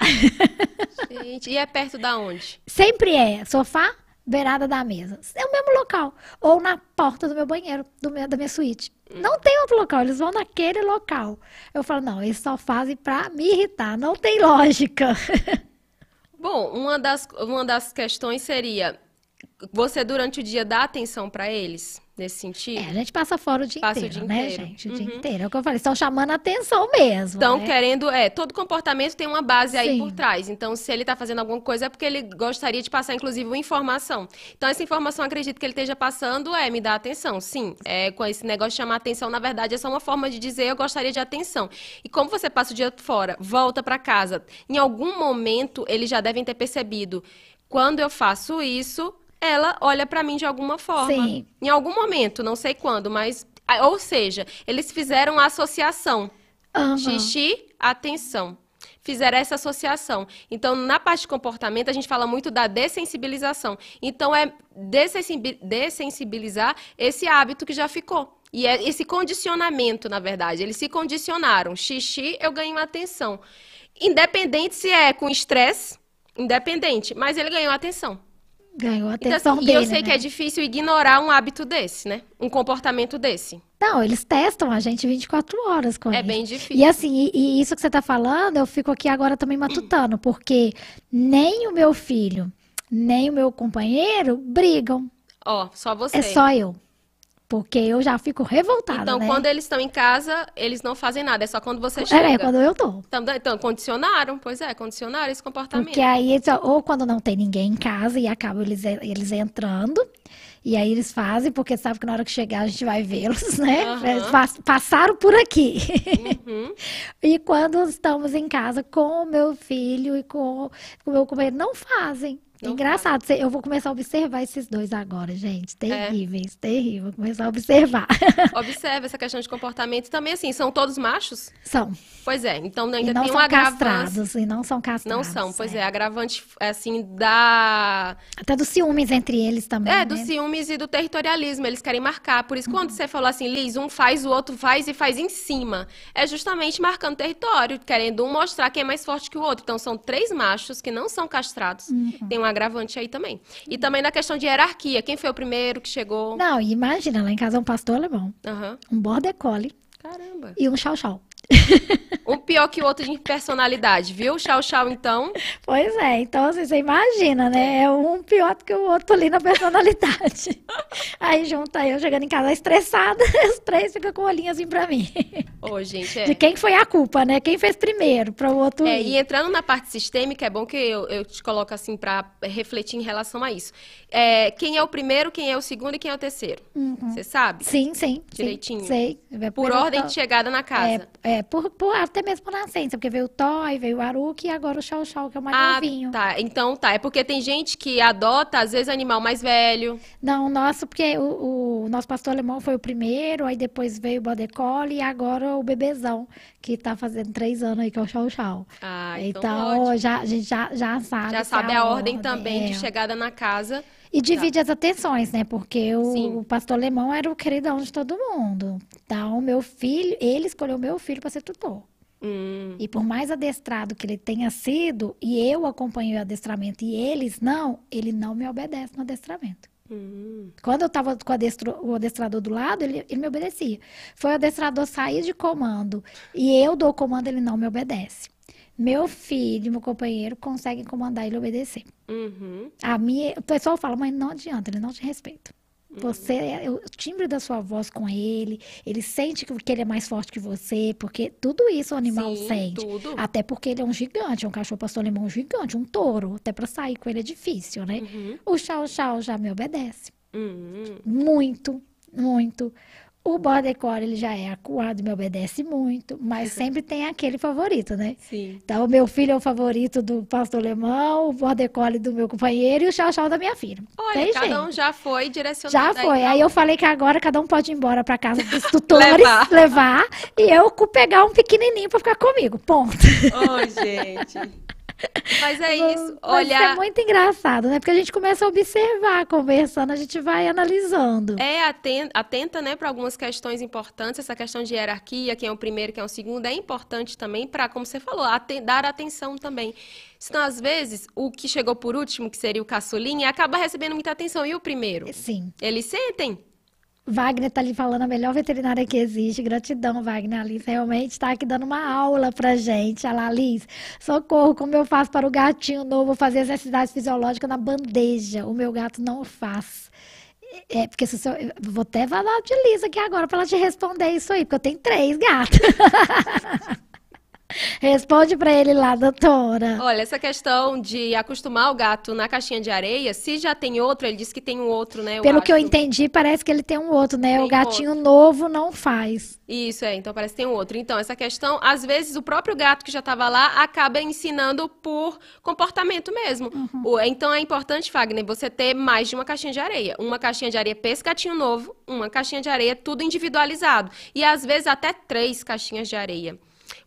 Gente, e é perto da onde? Sempre é sofá, beirada da mesa. É o mesmo local. Ou na porta do meu banheiro, do meu- da minha suíte. Não tem outro local, eles vão naquele local. Eu falo, não, eles só fazem pra me irritar. Não tem lógica. (laughs) Bom, uma das, uma das questões seria: você durante o dia dá atenção pra eles? Nesse sentido? É, a gente passa fora o dia Passa o inteiro, dia né, inteiro. gente? O dia Uhum. inteiro. É o que eu falei, estão chamando a atenção mesmo. Então, né? querendo, é, todo comportamento tem uma base aí Sim. por trás. Então, se ele tá fazendo alguma coisa, é porque ele gostaria de passar, inclusive, uma informação. Então, essa informação, acredito que ele esteja passando, é me dar atenção. Sim, é, com esse negócio de chamar atenção, na verdade, é só uma forma de dizer eu gostaria de atenção. E como você passa o dia fora, volta pra casa, em algum momento, eles já devem ter percebido, quando eu faço isso, ela olha pra mim de alguma forma. Sim. Em algum momento, não sei quando, mas... Ou seja, eles fizeram a associação. Aham. Xixi, atenção. Fizeram essa associação. Então, na parte de comportamento, a gente fala muito da dessensibilização. Então, é dessensibi- dessensibilizar esse hábito que já ficou. E é esse condicionamento, na verdade. Eles se condicionaram. Xixi, eu ganho atenção. Independente se é com estresse, independente, mas ele ganhou atenção. Ganhou a Então, atenção assim, dele, e eu sei né? que é difícil ignorar um hábito desse, né? Um comportamento desse. Não, eles testam a gente 24 horas com É bem difícil. E assim, e, e isso que você tá falando, eu fico aqui agora também matutando, porque nem o meu filho, nem o meu companheiro brigam. Ó, só você. É só eu. Porque eu já fico revoltada, Então, né? quando eles estão em casa, eles não fazem nada, é só quando você É, chega. é, quando eu tô. Então, então, condicionaram, pois é, condicionaram esse comportamento. Porque aí, ou quando não tem ninguém em casa e acabam eles, eles entrando, e aí eles fazem, porque sabe que na hora que chegar a gente vai vê-los, (laughs) né? Eles pass- passaram por aqui. Uhum. (laughs) E quando estamos em casa com o meu filho e com o meu companheiro, não fazem. Não Engraçado, eu vou começar a observar esses dois agora, gente. É. Terríveis, terrível. Vou começar a observar. (laughs) Observe essa questão de comportamento. Também, assim, são todos machos? São. Pois é, então ainda não tem um agravante. castrados. E não são castrados. Não são, pois é, agravante, assim, da... Até dos ciúmes entre eles também. É, né? dos ciúmes e do territorialismo, eles querem marcar. Por isso, quando Uhum. você falou assim, Liz, um faz, o outro faz e faz em cima. É justamente marcando território, querendo um mostrar quem é mais forte que o outro. Então, são três machos que não são castrados. Uhum. Tem um agravante aí também. E também na questão de hierarquia. Quem foi o primeiro que chegou? Não, imagina, lá em casa é um pastor alemão, Aham. um border collie Caramba. e um chau chau. Um pior que o outro de personalidade, viu? Tchau, tchau, então. Pois é, então assim, você imagina, né? É um pior do que o outro ali na personalidade. (laughs) Aí junta eu chegando em casa estressada, (laughs) os três ficam com o olhinho assim pra mim. Ô, gente, De é. quem foi a culpa, né? Quem fez primeiro para o outro É, ir. e entrando na parte sistêmica, é bom que eu, eu te coloco assim para refletir em relação a isso. É, quem é o primeiro, quem é o segundo e quem é o terceiro? Você sabe? Sim, sim. sim, Direitinho. sei. É Por ordem de chegada na casa. É, é por, por- até mesmo mesma nascença, porque veio o Toy, veio o Aruki e agora o Chau Chau, que é o mais Ah, novinho. tá. Então tá. É porque tem gente que adota, às vezes, animal mais velho. Não, o nosso, porque o, o nosso pastor alemão foi o primeiro, aí depois veio o Border Collie e agora o bebezão, que tá fazendo três anos aí, que é o Chau Chau. Ah, então, Então, já, a gente já, já sabe. Já sabe é a ordem também é. de chegada na casa. E divide as atenções, né? Porque o, Sim. o pastor alemão era o queridão de todo mundo. Então, o meu filho, ele escolheu o meu filho para ser tutor. Hum, E por mais adestrado que ele tenha sido, e eu acompanhei o adestramento e eles não, ele não me obedece no adestramento. hum. Quando eu estava com o, adestro- o adestrador do lado, ele, ele me obedecia. Foi o adestrador sair de comando e eu dou o comando, ele não me obedece. Meu filho, meu companheiro, conseguem comandar ele obedecer. Uhum. A minha, o pessoal fala, mas não adianta, ele não te respeita. Você, é- o timbre da sua voz com ele, ele sente que, que ele é mais forte que você, porque tudo isso o animal Sim, sente. tudo. Até porque ele é um gigante, é um cachorro pastor alemão gigante, um touro. Até para sair com ele é difícil, né? Uhum. O Chau Chau já me obedece. Uhum. Muito, muito. O Border Collie, ele já é acuado, me obedece muito, mas (laughs) sempre tem aquele favorito, né? Sim. Então, o meu filho é o favorito do pastor alemão, o Border Collie do meu companheiro e o Chau Chau da minha filha. Olha, Tem cada jeito. um já foi direcionado. Já foi. Aí eu falei que agora cada um pode ir embora para casa dos tutores, (laughs) Levar. levar. e eu pegar um pequenininho para ficar comigo. Ponto. Oi, gente. Mas é isso. Mas isso é muito engraçado, né? Porque a gente começa a observar, conversando, a gente vai analisando. é aten- atenta, né, para algumas questões importantes. Essa questão de hierarquia, quem é o primeiro, quem é o segundo, é importante também para, como você falou, aten- dar atenção também. Senão, às vezes, o que chegou por último, que seria o caçulinha, acaba recebendo muita atenção. E o primeiro? Sim. Eles sentem. Wagner tá ali falando a melhor veterinária que existe. Gratidão, Wagner. A Alice realmente está aqui dando uma aula pra gente. Olha lá, Alice. Socorro, como eu faço para o gatinho novo fazer as necessidades na bandeja? O meu gato não faz. É, porque se eu vou até falar de Lisa aqui agora para ela te responder isso aí, porque eu tenho três gatos. (laughs) Responde para ele lá, doutora. Olha, essa questão de acostumar o gato na caixinha de areia, se já tem outro, ele disse que tem um outro, né? Pelo que eu entendi, parece que ele tem um outro, né? Tem o gatinho novo não faz. Isso, é, então parece que tem um outro. Então, essa questão, às vezes, o próprio gato que já estava lá acaba ensinando por comportamento mesmo. O- então, é importante, Fagner, você ter mais de uma caixinha de areia. Uma caixinha de areia para esse gatinho novo, uma caixinha de areia, tudo individualizado. E, às vezes, até três caixinhas de areia.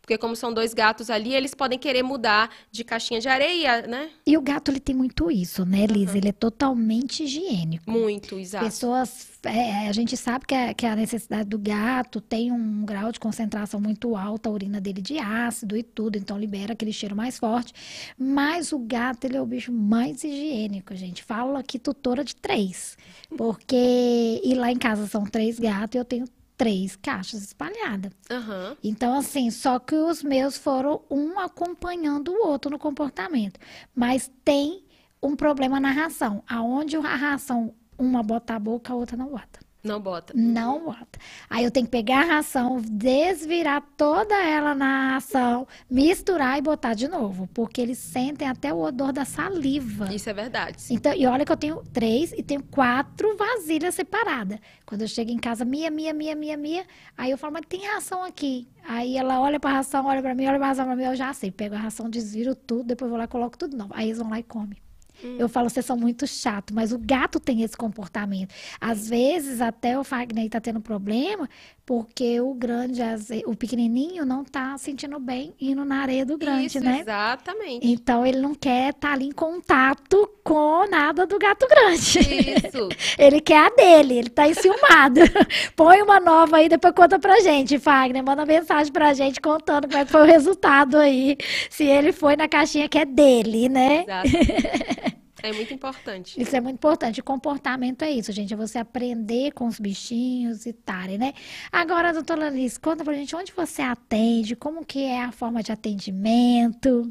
Porque, como são dois gatos ali, eles podem querer mudar de caixinha de areia, né? E o gato, ele tem muito isso, né, Liz? Ele é totalmente higiênico. Muito, exato. Pessoas, é, a gente sabe que a, que a necessidade do gato tem um grau de concentração muito alto, a urina dele de ácido e tudo, então libera aquele cheiro mais forte. Mas o gato, ele é o bicho mais higiênico, gente. Falo aqui tutora de três, porque e lá em casa são três gatos e eu tenho três caixas espalhadas. Aham. Então, assim, só que os meus foram um acompanhando o outro no comportamento. Mas tem um problema na ração. Aonde a ração, uma bota a boca, a outra não bota. Não bota. Não bota. Aí eu tenho que pegar a ração, desvirar toda ela na ração, misturar e botar de novo. Porque eles sentem até o odor da saliva. Isso é verdade. sim. Então, e olha que eu tenho três e tenho quatro vasilhas separadas. Quando eu chego em casa, Mia, Mia, Mia, Mia, Mia, aí eu falo, mas tem ração aqui. Aí ela olha pra ração, olha pra mim, olha pra ração pra mim, eu já sei. Pego a ração, desviro tudo, depois vou lá e coloco tudo novo. Aí eles vão lá e comem. Eu falo, vocês são muito chato, mas o gato tem esse comportamento. Às vezes, até o Fagner tá tendo problema, porque o grande, o pequenininho, não tá sentindo bem indo na areia do grande, Isso, né? exatamente. Então ele não quer estar ali em contato com nada do gato grande. Isso. (laughs) Ele quer a dele, ele tá enciumado. (laughs) Põe uma nova aí, depois conta pra gente, Fagner. Manda mensagem pra gente contando como é que foi o resultado aí. Se ele foi na caixinha que é dele, né? Exato. (laughs) É muito importante. Isso é muito importante. Comportamento é isso, gente. É você aprender com os bichinhos e tal, né? Agora, doutora Liz, conta pra gente onde você atende, como que é a forma de atendimento.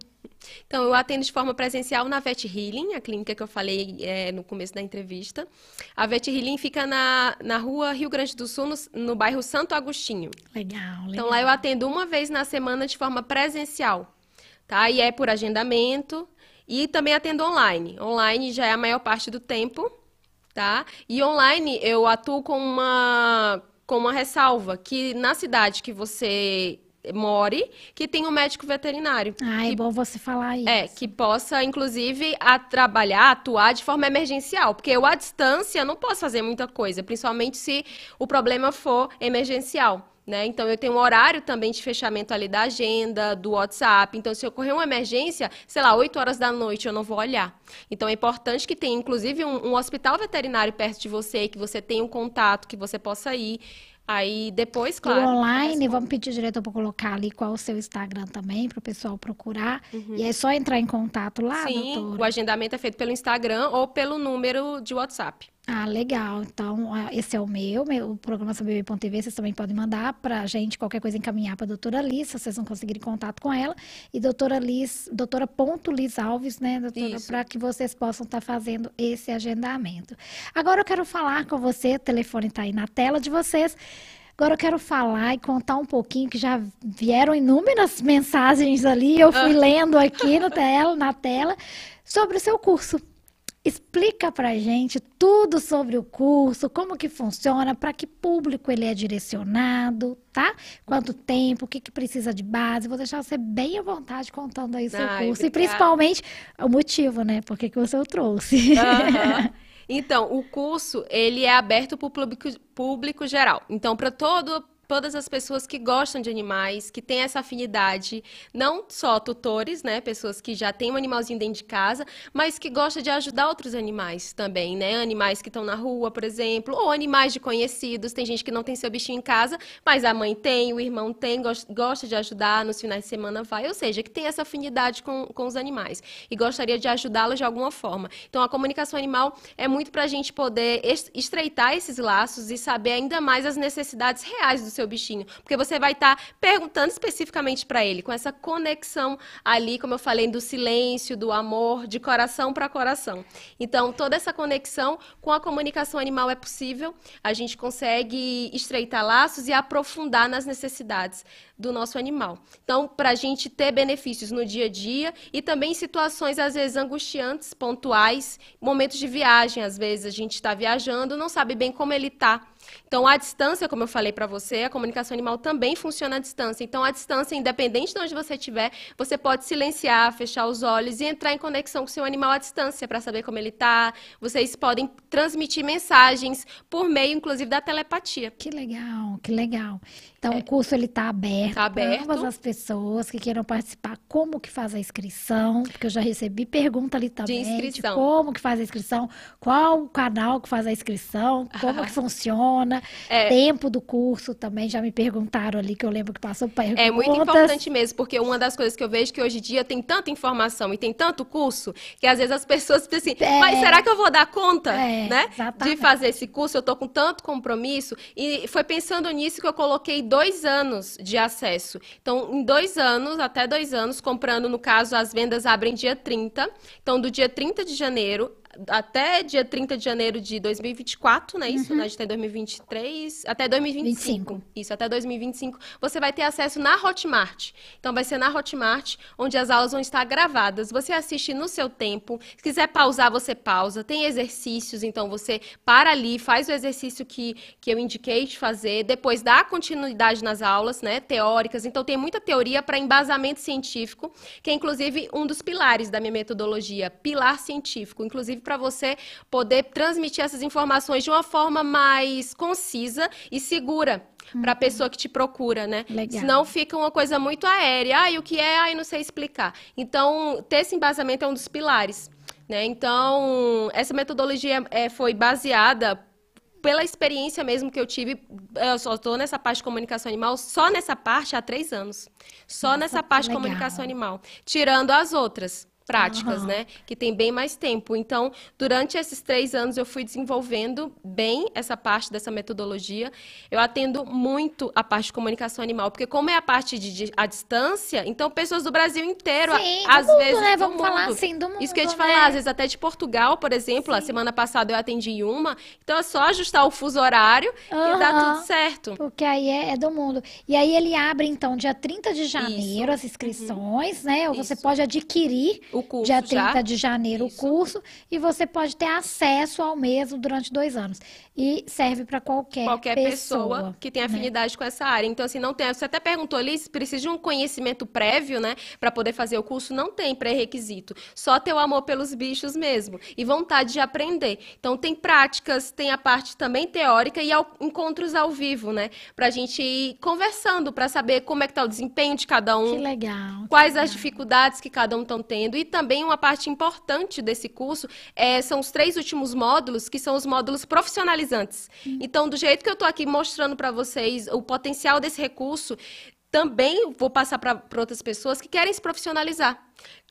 Então, eu atendo de forma presencial na Vet Healing, a clínica que eu falei é, no começo da entrevista. A Vet Healing fica na, na rua Rio Grande do Sul, no, no bairro Santo Agostinho. Legal, legal. Então, lá eu atendo uma vez na semana de forma presencial, tá? E é por agendamento. E também atendo online. Online já é a maior parte do tempo, tá? E online eu atuo com uma, com uma ressalva, que na cidade que você more, que tem um médico veterinário. Ah, é bom você falar isso. É, que possa, inclusive, a trabalhar, atuar de forma emergencial. Porque eu, à distância, não posso fazer muita coisa, principalmente se o problema for emergencial. Né? Então, eu tenho um horário também de fechamento ali da agenda, do WhatsApp. Então, se ocorrer uma emergência, sei lá, 8 horas da noite, eu não vou olhar. Então, é importante que tenha, inclusive, um, um hospital veterinário perto de você, que você tenha um contato, que você possa ir. Aí depois, claro. O online, vamos pedir o diretor para colocar ali qual o seu Instagram também, para o pessoal procurar. Uhum. E é só entrar em contato lá, Sim, doutora? o agendamento é feito pelo Instagram ou pelo número de WhatsApp. Ah, legal. Então, esse é o meu, meu o programa bebê.tv. Vocês também podem mandar para a gente qualquer coisa encaminhar para a doutora Liz, se vocês não conseguirem contato com ela. E doutora Liz, doutora ponto Liz Alves, né, doutora, para que vocês possam estar tá fazendo esse agendamento. Agora eu quero falar com você, o telefone está aí na tela de vocês. Agora eu quero falar e contar um pouquinho, que já vieram inúmeras mensagens ali, eu fui ah. lendo aqui no tela, na tela, sobre o seu curso. Explica pra gente tudo sobre o curso, como que funciona, para que público ele é direcionado, tá? Quanto tempo, o que, que precisa de base. Vou deixar você bem à vontade contando aí o seu Ai, curso. Obrigada. E principalmente o motivo, né? Por que, que você o trouxe. Uhum. (laughs) Então, o curso, ele é aberto para o público, público geral. Então, para todo todas as pessoas que gostam de animais, que têm essa afinidade, não só tutores, né, pessoas que já têm um animalzinho dentro de casa, mas que gostam de ajudar outros animais também, né, animais que estão na rua, por exemplo, ou animais de conhecidos, tem gente que não tem seu bichinho em casa, mas a mãe tem, o irmão tem, gosta de ajudar, nos finais de semana vai, ou seja, que tem essa afinidade com, com os animais e gostaria de ajudá-los de alguma forma. Então, a comunicação animal é muito para a gente poder estreitar esses laços e saber ainda mais as necessidades reais do seu bichinho, porque você vai estar tá perguntando especificamente para ele, com essa conexão ali, como eu falei, do silêncio, do amor, de coração para coração. Então, toda essa conexão com a comunicação animal é possível, a gente consegue estreitar laços e aprofundar nas necessidades do nosso animal. Então, para a gente ter benefícios no dia a dia e também situações, às vezes, angustiantes, pontuais, momentos de viagem, às vezes a gente está viajando, não sabe bem como ele está então, a distância, como eu falei para você, a comunicação animal também funciona à distância. Então, a distância, independente de onde você estiver, você pode silenciar, fechar os olhos e entrar em conexão com o seu animal à distância para saber como ele está. Vocês podem transmitir mensagens por meio, inclusive, da telepatia. Que legal, que legal. Então, é. o curso ele está aberto, tá aberto. para as pessoas que queiram participar. Como que faz a inscrição? Porque eu já recebi pergunta ali também de, inscrição. de como que faz a inscrição, qual o canal que faz a inscrição, como que funciona, é. tempo do curso também. Já me perguntaram ali que eu lembro que passou perguntas. É muito importante mesmo, porque uma das coisas que eu vejo que hoje em dia tem tanta informação e tem tanto curso que às vezes as pessoas pensam assim, é. mas será que eu vou dar conta, é, né, exatamente. de fazer esse curso? Eu tô com tanto compromisso e foi pensando nisso que eu coloquei dois anos de acesso. Então, em dois anos, até dois anos, comprando, no caso, as vendas abrem dia 30. Então, do dia 30 de janeiro até dia 30 de janeiro de 2024, né? Isso, uhum. né? A gente tem 2023, até 2025. 25. Isso, até 2025, você vai ter acesso na Hotmart. Então vai ser na Hotmart, onde as aulas vão estar gravadas. Você assiste no seu tempo. Se quiser pausar, você pausa. Tem exercícios, então você para ali, faz o exercício que, que eu indiquei de fazer, depois dá continuidade nas aulas, né? Teóricas. Então tem muita teoria para embasamento científico, que é inclusive um dos pilares da minha metodologia, pilar científico. Inclusive para você poder transmitir essas informações de uma forma mais concisa e segura para a uhum. pessoa que te procura, né? Legal. Senão fica uma coisa muito aérea. Ah, e o que é? Ah, eu não sei explicar. Então, ter esse embasamento é um dos pilares. Né? Então, essa metodologia é, foi baseada pela experiência mesmo que eu tive, eu só estou nessa parte de comunicação animal, só nessa parte há três anos. Só Nossa, nessa parte de comunicação animal. Tirando as outras práticas, uhum. né? Que tem bem mais tempo. Então, durante esses três anos, eu fui desenvolvendo bem essa parte dessa metodologia. Eu atendo muito a parte de comunicação animal, porque como é a parte de, de a distância, então pessoas do Brasil inteiro, Sim, às mundo, vezes, né? Vamos mundo. falar assim do mundo. Isso que eu te né? falar, às vezes até de Portugal, por exemplo, Sim. a semana passada eu atendi uma, então é só ajustar o fuso horário uhum. e dá tudo certo. Porque aí é, é, do mundo. E aí ele abre então dia 30 de janeiro Isso. as inscrições, uhum. né? Ou Isso. você pode adquirir o curso dia 30 já. de janeiro Isso. o curso, e você pode ter acesso ao mesmo durante dois anos. E serve para qualquer, qualquer pessoa, que tem né? afinidade com essa área. Então, assim, não tem. Você até perguntou ali se precisa de um conhecimento prévio, né, para poder fazer o curso. Não tem pré-requisito. Só ter o amor pelos bichos mesmo e vontade de aprender. Então, tem práticas, tem a parte também teórica e ao- encontros ao vivo, né, para a gente ir conversando para saber como é que tá o desempenho de cada um. Que legal. que Quais legal. as dificuldades que cada um estão tendo. E também uma parte importante desse curso é, são os três últimos módulos, que são os módulos profissionalizantes. Então, do jeito que eu estou aqui mostrando para vocês o potencial desse recurso, também vou passar para outras pessoas que querem se profissionalizar.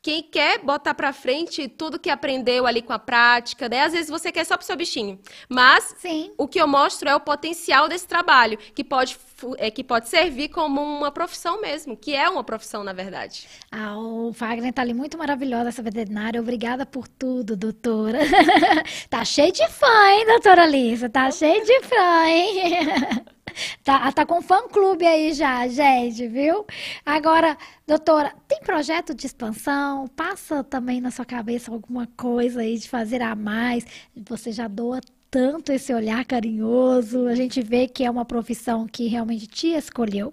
Quem quer botar para frente tudo que aprendeu ali com a prática, né? Às vezes você quer só pro seu bichinho. Mas Sim. o que eu mostro é o potencial desse trabalho, que pode, é, que pode servir como uma profissão mesmo, que é uma profissão, na verdade. Ah, o Fagner tá ali muito maravilhosa, essa veterinária. Obrigada por tudo, doutora. (laughs) tá cheio de fã, hein, doutora Alissa? Tá cheio de fã, hein? (laughs) Tá, tá com fã-clube aí já, gente, viu? Agora, doutora, tem projeto de expansão? Passa também na sua cabeça alguma coisa aí de fazer a mais? Você já doa tanto esse olhar carinhoso. A gente vê que é uma profissão que realmente te escolheu.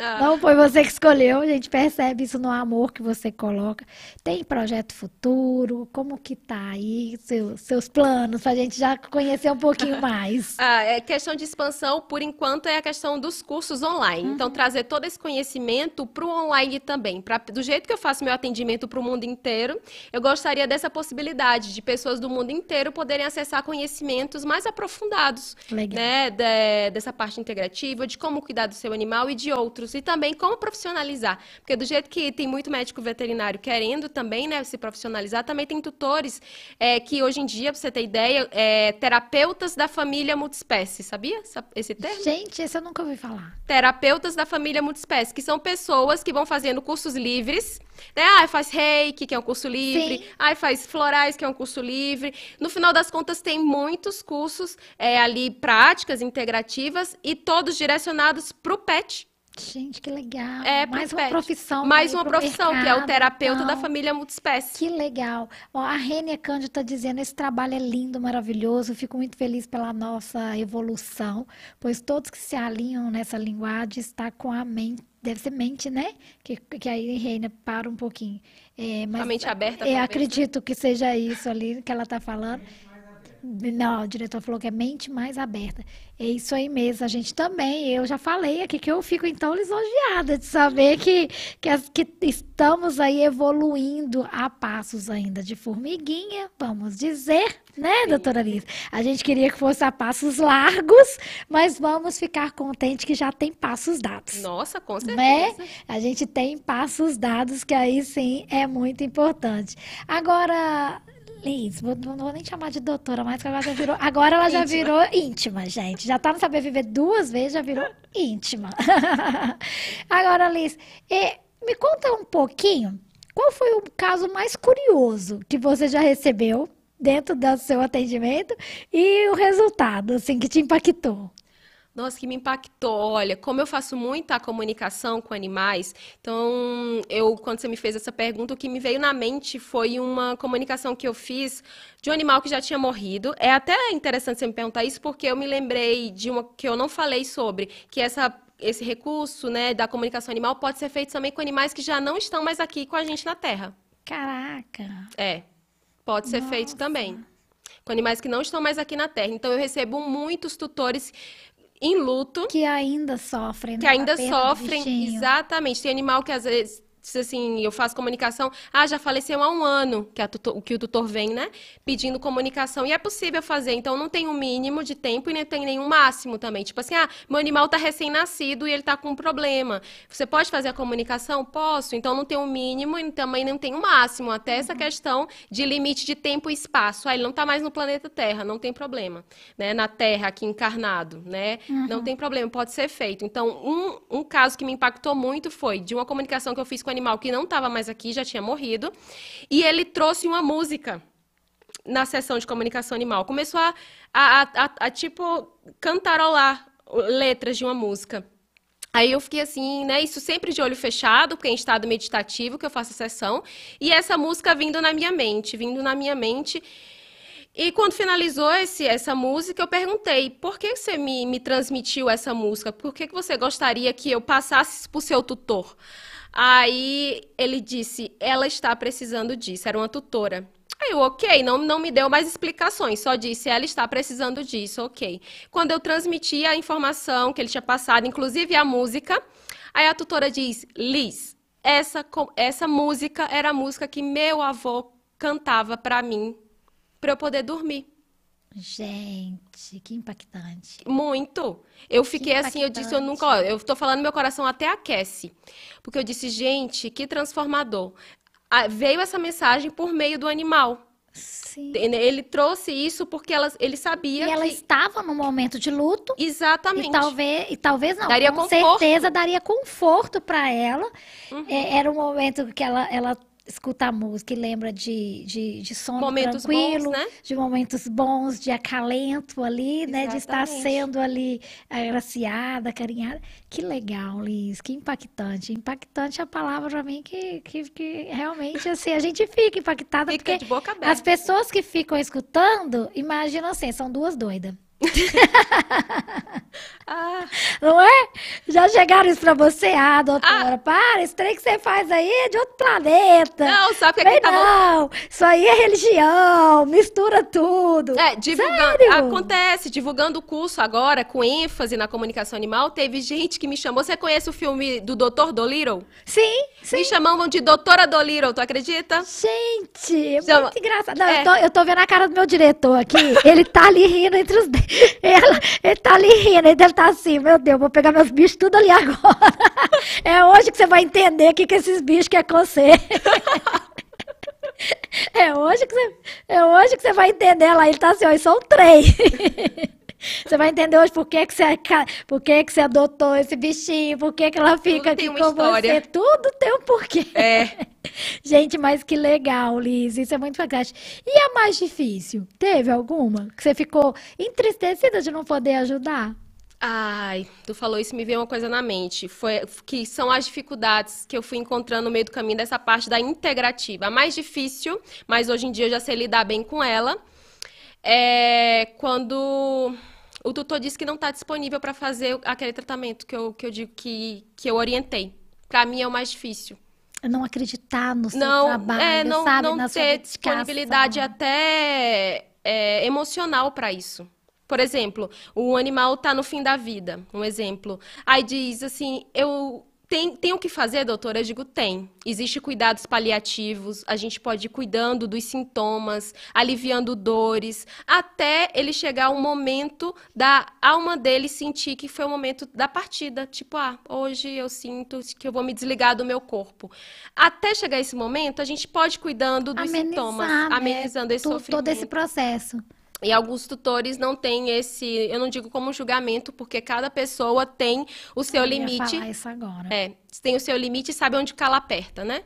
Ah. Não foi você que escolheu, a gente percebe isso no amor que você coloca. Tem projeto futuro? Como que tá aí seu- seus planos pra gente já conhecer um pouquinho (laughs) mais? Ah, é questão de expansão, por enquanto, é a questão dos cursos online. Então, trazer todo esse conhecimento para o online também. Pra, do jeito que eu faço meu atendimento para o mundo inteiro, eu gostaria dessa possibilidade de pessoas do mundo inteiro poderem acessar conhecimentos mais aprofundados, Legal. né? de- dessa parte integrativa, de como cuidar do seu animal e de outros. E também como profissionalizar. Porque do jeito que tem muito médico veterinário querendo também, né, se profissionalizar, também tem tutores é, que hoje em dia, para você ter ideia, é, terapeutas da família multiespécie, sabia esse termo? Gente, esse eu nunca ouvi falar. Terapeutas da família multiespécie, que são pessoas que vão fazendo cursos livres, né? Ah, faz reiki, que é um curso livre. Sim. Ah, faz florais, que é um curso livre. No final das contas, tem muitos cursos é, ali, práticas integrativas, e todos direcionados para o pet. Gente, que legal. É, Mais uma pet. profissão Mais uma pro profissão, que é o mercado, terapeuta da então. família multiespécie. Que legal. Ó, a Rênia Cândido está dizendo, esse trabalho é lindo, maravilhoso. Fico muito feliz pela nossa evolução, pois todos que se alinham nessa linguagem está com a mente, deve ser mente, né? Que, que aí Rênia para um pouquinho. É, mas a mente aberta, é, né? acredito que seja isso ali que ela está falando. Não, o diretor falou que é mente mais aberta. É isso aí mesmo. A gente também, eu já falei aqui que eu fico então lisonjeada de saber que, que, que estamos aí evoluindo a passos ainda de formiguinha, vamos dizer, né, doutora Liz? A gente queria que fosse a passos largos, mas vamos ficar contente que já tem passos dados. Nossa, com Né? certeza. A gente tem passos dados, que aí sim é muito importante. Agora, Liz, vou- não vou nem chamar de doutora, mas agora já virou. Agora ela já virou íntima, gente. Já tá no Saber Viver duas vezes, já virou íntima. (laughs) Agora, Liz, me conta um pouquinho, qual foi o caso mais curioso que você já recebeu dentro do seu atendimento e o resultado, assim, que te impactou? Nossa, que me impactou. Olha, como eu faço muita comunicação com animais, então eu, quando você me fez essa pergunta, o que me veio na mente foi uma comunicação que eu fiz de um animal que já tinha morrido. É até interessante você me perguntar isso, porque eu me lembrei de uma que eu não falei sobre, que essa esse recurso, né, da comunicação animal pode ser feito também com animais que já não estão mais aqui com a gente na Terra. Caraca. É, pode ser feito também. Com animais que não estão mais aqui na Terra. Então, eu recebo muitos tutores em luto Que ainda sofrem, que né, ainda sofrem. Exatamente. Tem animal que às vezes. Se, Assim, eu faço comunicação, ah, já faleceu há um ano que, tutor- que o tutor vem, né? Pedindo comunicação. E é possível fazer. Então, não tem um mínimo de tempo e nem tem nenhum máximo também. Tipo assim, ah, meu animal está recém-nascido e ele está com um problema. Você pode fazer a comunicação? Posso. Então, não tem um mínimo e também não tem um máximo. Até essa questão de limite de tempo e espaço. Ah, ele não está mais no planeta Terra, não tem problema. Né? Na Terra, aqui encarnado, né? Não tem problema, pode ser feito. Então, um, um caso que me impactou muito foi de uma comunicação que eu fiz com animal que não estava mais aqui, já tinha morrido, e ele trouxe uma música na sessão de comunicação animal. Começou a, a, a, a- a, tipo, cantarolar letras de uma música. Aí eu fiquei assim, né? Isso sempre de olho fechado, porque é em estado meditativo que eu faço a sessão. E essa música vindo na minha mente, vindo na minha mente. E quando finalizou esse, essa música, eu perguntei: por que você me, me transmitiu essa música? Por que, que você gostaria que eu passasse para o seu tutor? Aí ele disse: ela está precisando disso. Era uma tutora. Aí eu, ok, não, não me deu mais explicações, só disse, ela está precisando disso, ok. Quando eu transmiti a informação que ele tinha passado, inclusive a música, aí a tutora diz, Liz, essa, essa música era a música que meu avô cantava para mim para eu poder dormir. Gente, que impactante. Muito. Eu fiquei assim, eu disse, eu nunca, ó, eu tô falando, meu coração até aquece. Porque eu disse, gente, que transformador. Ah, veio essa mensagem por meio do animal. Sim. Ele trouxe isso porque ela, ele sabia e que... ela estava num momento de luto. Exatamente. E talvez, e talvez não, daria com conforto. certeza daria conforto para ela. Uhum. É, era um momento que ela, ela escuta a música e lembra de, de, de sono momentos tranquilo, bons, né? de momentos bons, de acalento ali, né? De estar Exatamente. sendo ali agraciada, carinhada. Que legal, Liz, que impactante. Impactante é a palavra para mim que, que, que realmente, assim, a gente fica impactada Fica porque de boca aberta. as pessoas que ficam escutando, imaginam assim, são duas doidas. Ah, (laughs) Não é? Já chegaram isso pra você? Ah, doutora, para, esse trem que você faz aí é de outro planeta. não, sabe o que, Vem que tava... não, isso aí é religião, mistura tudo. É, divulgando. Acontece, divulgando o curso agora, com ênfase na comunicação animal, teve gente que me chamou. Você conhece o filme do Dr. Dolittle? Sim, sim. Me chamavam de Doutora Dolittle, tu acredita? Gente, é Chama- muito engraçado. Não, É. eu, tô, eu tô vendo a cara do meu diretor aqui. Ele tá ali rindo entre os dedos. Ela, ele tá ali rindo, ele deve estar assim, meu Deus, vou pegar meus bichos tudo ali agora. (laughs) É hoje que você vai entender o que, que esses bichos querem com você. (laughs) É hoje que você, é hoje que você vai entender lá. Ele tá assim, ó, são três. (laughs) Você vai entender hoje por que, que, você, aca- por que, que você adotou esse bichinho, por que, que ela fica aqui com história. você. Tudo tem um porquê. É. (laughs) Gente, mas que legal, Liz. Isso é muito fantástico. E a mais difícil? Teve alguma? Que você ficou entristecida de não poder ajudar? Ai, tu falou isso, me veio uma coisa na mente. Foi que são as dificuldades que eu fui encontrando no meio do caminho dessa parte da integrativa. A mais difícil, mas hoje em dia eu já sei lidar bem com ela, é quando o tutor disse que não está disponível para fazer aquele tratamento que eu, que eu digo que, que eu orientei. Para mim é o mais difícil. Não acreditar no seu Não, trabalho, é, não, sabe? não na ter disponibilidade até é, emocional para isso. Por exemplo, o animal está no fim da vida, um exemplo. Aí diz assim, eu tem, tem o que fazer, doutora? Eu digo, tem. Existem cuidados paliativos, a gente pode ir cuidando dos sintomas, aliviando dores, até ele chegar ao momento da alma dele sentir que foi o momento da partida. Tipo, ah, hoje eu sinto que eu vou me desligar do meu corpo. Até chegar esse momento, a gente pode ir cuidando dos Amenizar, sintomas, né? amenizando esse Tu- sofrimento. Todo esse processo. E alguns tutores não têm esse, eu não digo como julgamento, porque cada pessoa tem o seu Eu ia limite. falar isso agora. É, tem o seu limite e sabe onde cala aperta, né?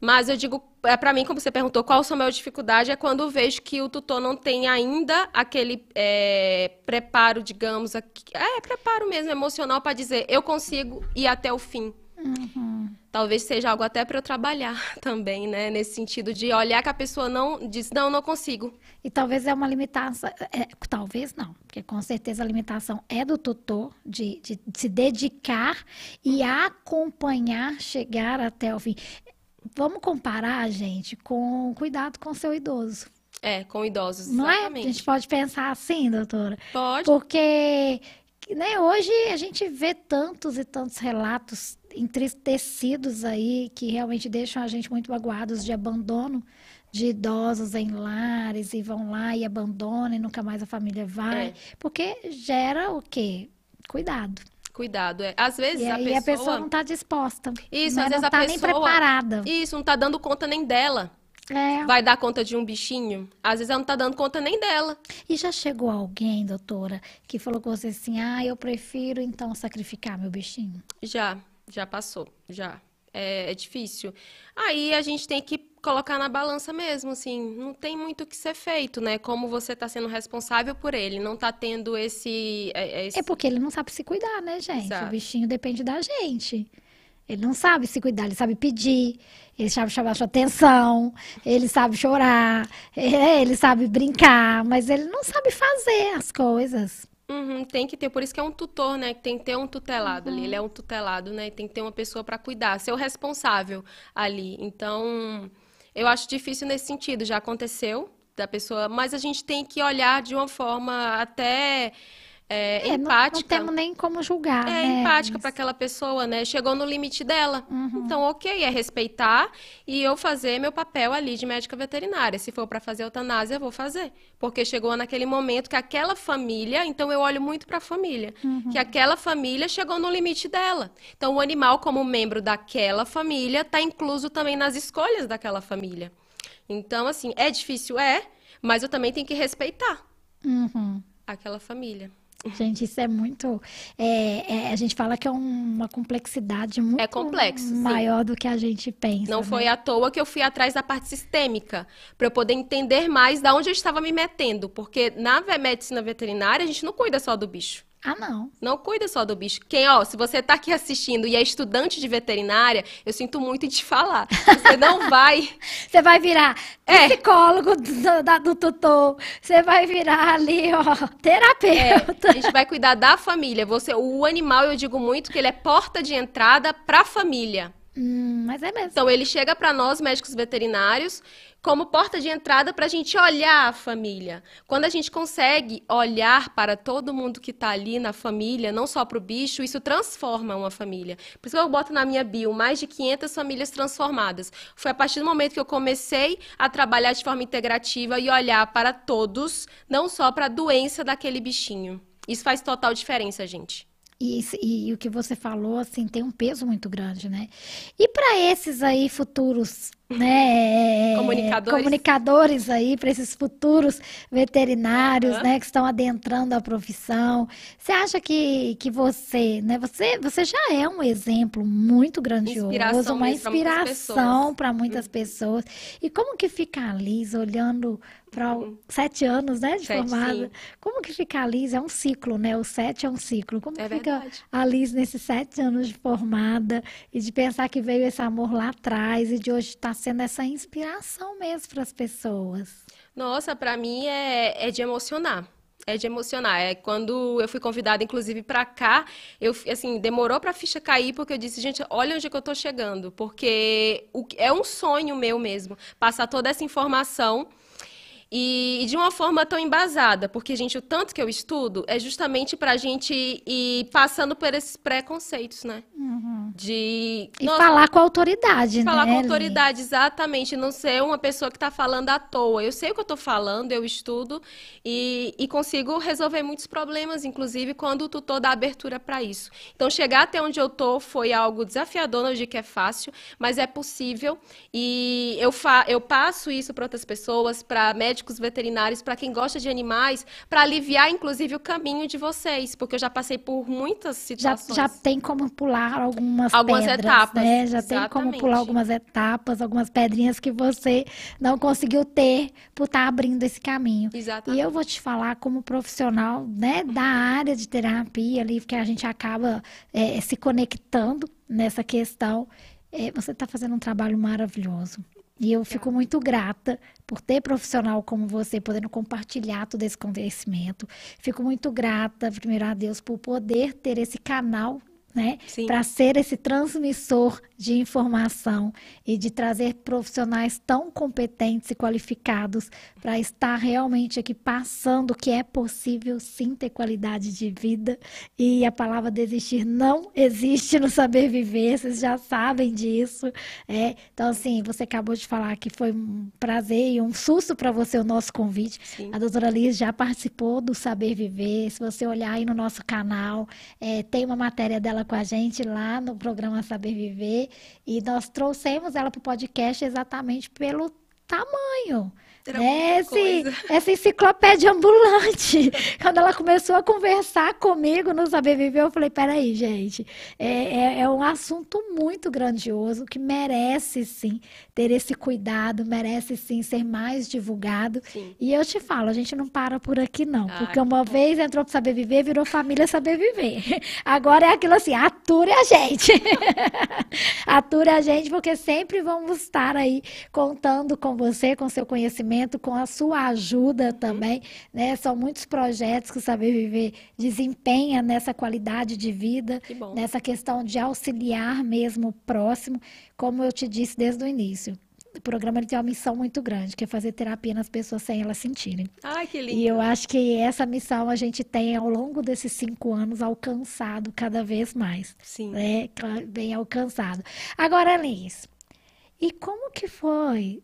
Mas eu digo, é, para mim, como você perguntou, qual a maior dificuldade é quando eu vejo que o tutor não tem ainda aquele é, preparo, digamos, aqui- é preparo mesmo emocional para dizer eu consigo ir até o fim. Uhum. Talvez seja algo até para eu trabalhar (laughs) também, né? Nesse sentido de olhar que a pessoa não diz não, não consigo. E talvez é uma limitação, é, talvez não, porque com certeza a limitação é do tutor de, de se dedicar e acompanhar, chegar até o fim. Vamos comparar, gente, com cuidado com o seu idoso. É, com idosos, Não é? A exatamente. gente pode pensar assim, doutora. Pode. Porque né, hoje a gente vê tantos e tantos relatos entristecidos aí que realmente deixam a gente muito magoados de abandono de idosos em lares e vão lá e abandonam e nunca mais a família vai. É. Porque gera o quê? Cuidado. Cuidado, é. Às vezes E a pessoa... a pessoa não está disposta. Isso, né? às vezes não a tá nem pessoa- preparada. Isso, não tá dando conta nem dela. É. Vai dar conta de um bichinho? Às vezes ela não tá dando conta nem dela. E já chegou alguém, doutora, que falou com você assim: ah, eu prefiro então sacrificar meu bichinho? Já, já passou, já. É, é difícil. Aí a gente tem que colocar na balança mesmo, assim, não tem muito o que ser feito, né? Como você está sendo responsável por ele, não está tendo esse, é, esse, É porque ele não sabe se cuidar, né, gente? Exato. O bichinho depende da gente. Ele não sabe se cuidar, ele sabe pedir, ele sabe chamar sua atenção, ele sabe chorar, é, ele sabe brincar, mas ele não sabe fazer as coisas. Uhum, tem que ter, por isso que é um tutor, né? Tem que ter um tutelado uhum. ali. Ele é um tutelado, né? Tem que ter uma pessoa para cuidar, ser o responsável ali. Então, eu acho difícil nesse sentido. Já aconteceu da pessoa, mas a gente tem que olhar de uma forma até é, é, empática. Não, não, temos nem como julgar. É né? empática para aquela pessoa, né? Chegou no limite dela. Uhum. Então, ok, é respeitar e eu fazer meu papel ali de médica veterinária. Se for para fazer eutanásia, eu vou fazer. Porque chegou naquele momento que aquela família, então eu olho muito para a família, uhum. que aquela família chegou no limite dela. Então, o animal, como membro daquela família, está incluso também nas escolhas daquela família. Então, assim, é difícil? É, mas eu também tenho que respeitar uhum. aquela família. Gente, isso é muito. É, é, a gente fala que é uma complexidade muito é complexo, maior sim. do que a gente pensa. Não né? foi à toa que eu fui atrás da parte sistêmica, para eu poder entender mais da onde eu estava me metendo. Porque na medicina veterinária, a gente não cuida só do bicho. Ah, não. Não cuida só do bicho. Quem, ó, se você tá aqui assistindo e é estudante de veterinária, eu sinto muito em te falar. Você não (laughs) vai. você vai virar é. psicólogo do, da, do tutor. Você vai virar ali, ó, terapeuta. É, a gente vai cuidar da família. Você, o animal, eu digo muito que ele é porta de entrada para a família. Hum, mas é mesmo. Então ele chega para nós, médicos veterinários, como porta de entrada para a gente olhar a família. Quando a gente consegue olhar para todo mundo que está ali na família, não só para o bicho, isso transforma uma família. Por isso que eu boto na minha bio mais de 500 famílias transformadas. Foi a partir do momento que eu comecei a trabalhar de forma integrativa e olhar para todos, não só para a doença daquele bichinho. Isso faz total diferença, gente. E, e, o que você falou, assim, tem um peso muito grande, né? E para esses aí futuros né, (laughs) comunicadores. comunicadores aí para esses futuros veterinários, uhum. né, que estão adentrando a profissão. Você acha que, que você, né, você, você já é um exemplo muito grandioso, inspiração uma inspiração para muitas, uhum. pessoas. E como que fica a Liz olhando para uhum. sete anos, né, de sete, formada? Sim. Como que fica a Liz? É um ciclo, né? O sete é um ciclo. Como é fica verdade. a Liz nesses sete anos de formada e de pensar que veio esse amor lá atrás e de hoje estar tá sendo essa inspiração mesmo para as pessoas. Nossa, para mim é, é de emocionar é de emocionar. É quando eu fui convidada, inclusive, para cá, eu assim demorou para a ficha cair porque eu disse, gente, olha onde é que eu estou chegando, porque é um sonho meu mesmo passar toda essa informação e, e, de uma forma tão embasada, porque, gente, o tanto que eu estudo é justamente para a gente ir passando por esses preconceitos, né? Uhum. De. E nossa, falar com a autoridade, falar né? Falar com a autoridade, exatamente. Não ser uma pessoa que está falando à toa. Eu sei o que eu estou falando, eu estudo e, e consigo resolver muitos problemas, inclusive quando o tutor dá abertura para isso. Então, chegar até onde eu estou foi algo desafiador, não digo que é fácil, mas é possível. E eu, fa eu passo isso para outras pessoas, para médicos médicos veterinários, para quem gosta de animais, para aliviar, inclusive, o caminho de vocês, porque eu já passei por muitas situações. Já, já tem como pular algumas, algumas pedras, etapas, né? Já exatamente. tem como pular algumas etapas, algumas pedrinhas que você não conseguiu ter por estar tá abrindo esse caminho. Exatamente. E eu vou te falar como profissional, né, da área de terapia ali, porque a gente acaba é, se conectando nessa questão. É, você está fazendo um trabalho maravilhoso. E eu fico muito grata por ter profissional como você, podendo compartilhar todo esse conhecimento. Fico muito grata, primeiro a Deus, por poder ter esse canal né? Para ser esse transmissor de informação e de trazer profissionais tão competentes e qualificados para estar realmente aqui passando que é possível sim ter qualidade de vida e a palavra desistir não existe no saber viver, vocês já sabem disso. É. Então, assim, você acabou de falar que foi um prazer e um susto para você o nosso convite. Sim. A doutora Liz já participou do Saber Viver. Se você olhar aí no nosso canal, é, tem uma matéria dela com a gente lá no programa Saber Viver e nós trouxemos ela para o podcast exatamente pelo tamanho. Esse, (laughs) essa enciclopédia ambulante. (laughs) Quando ela começou a conversar comigo no Saber Viver, eu falei: peraí, gente, é, é, é um assunto muito grandioso que merece sim ter esse cuidado, merece sim ser mais divulgado. Sim. E eu te falo, a gente não para por aqui não, Ah, porque que uma bom. vez entrou para saber viver, virou família saber viver. (laughs) Agora é aquilo assim, ature a gente. (laughs) ature a gente, porque sempre vamos estar aí contando com você, com seu conhecimento, com a sua ajuda também, né? São muitos projetos que o Saber Viver desempenha nessa qualidade de vida, nessa questão de auxiliar mesmo o próximo, como eu te disse desde o início. O programa ele tem uma missão muito grande, que é fazer terapia nas pessoas sem elas sentirem. Ai, que E lindo. eu acho que essa missão a gente tem ao longo desses cinco anos alcançado cada vez mais, Sim. né? Bem alcançado. Agora, Liz, e como que foi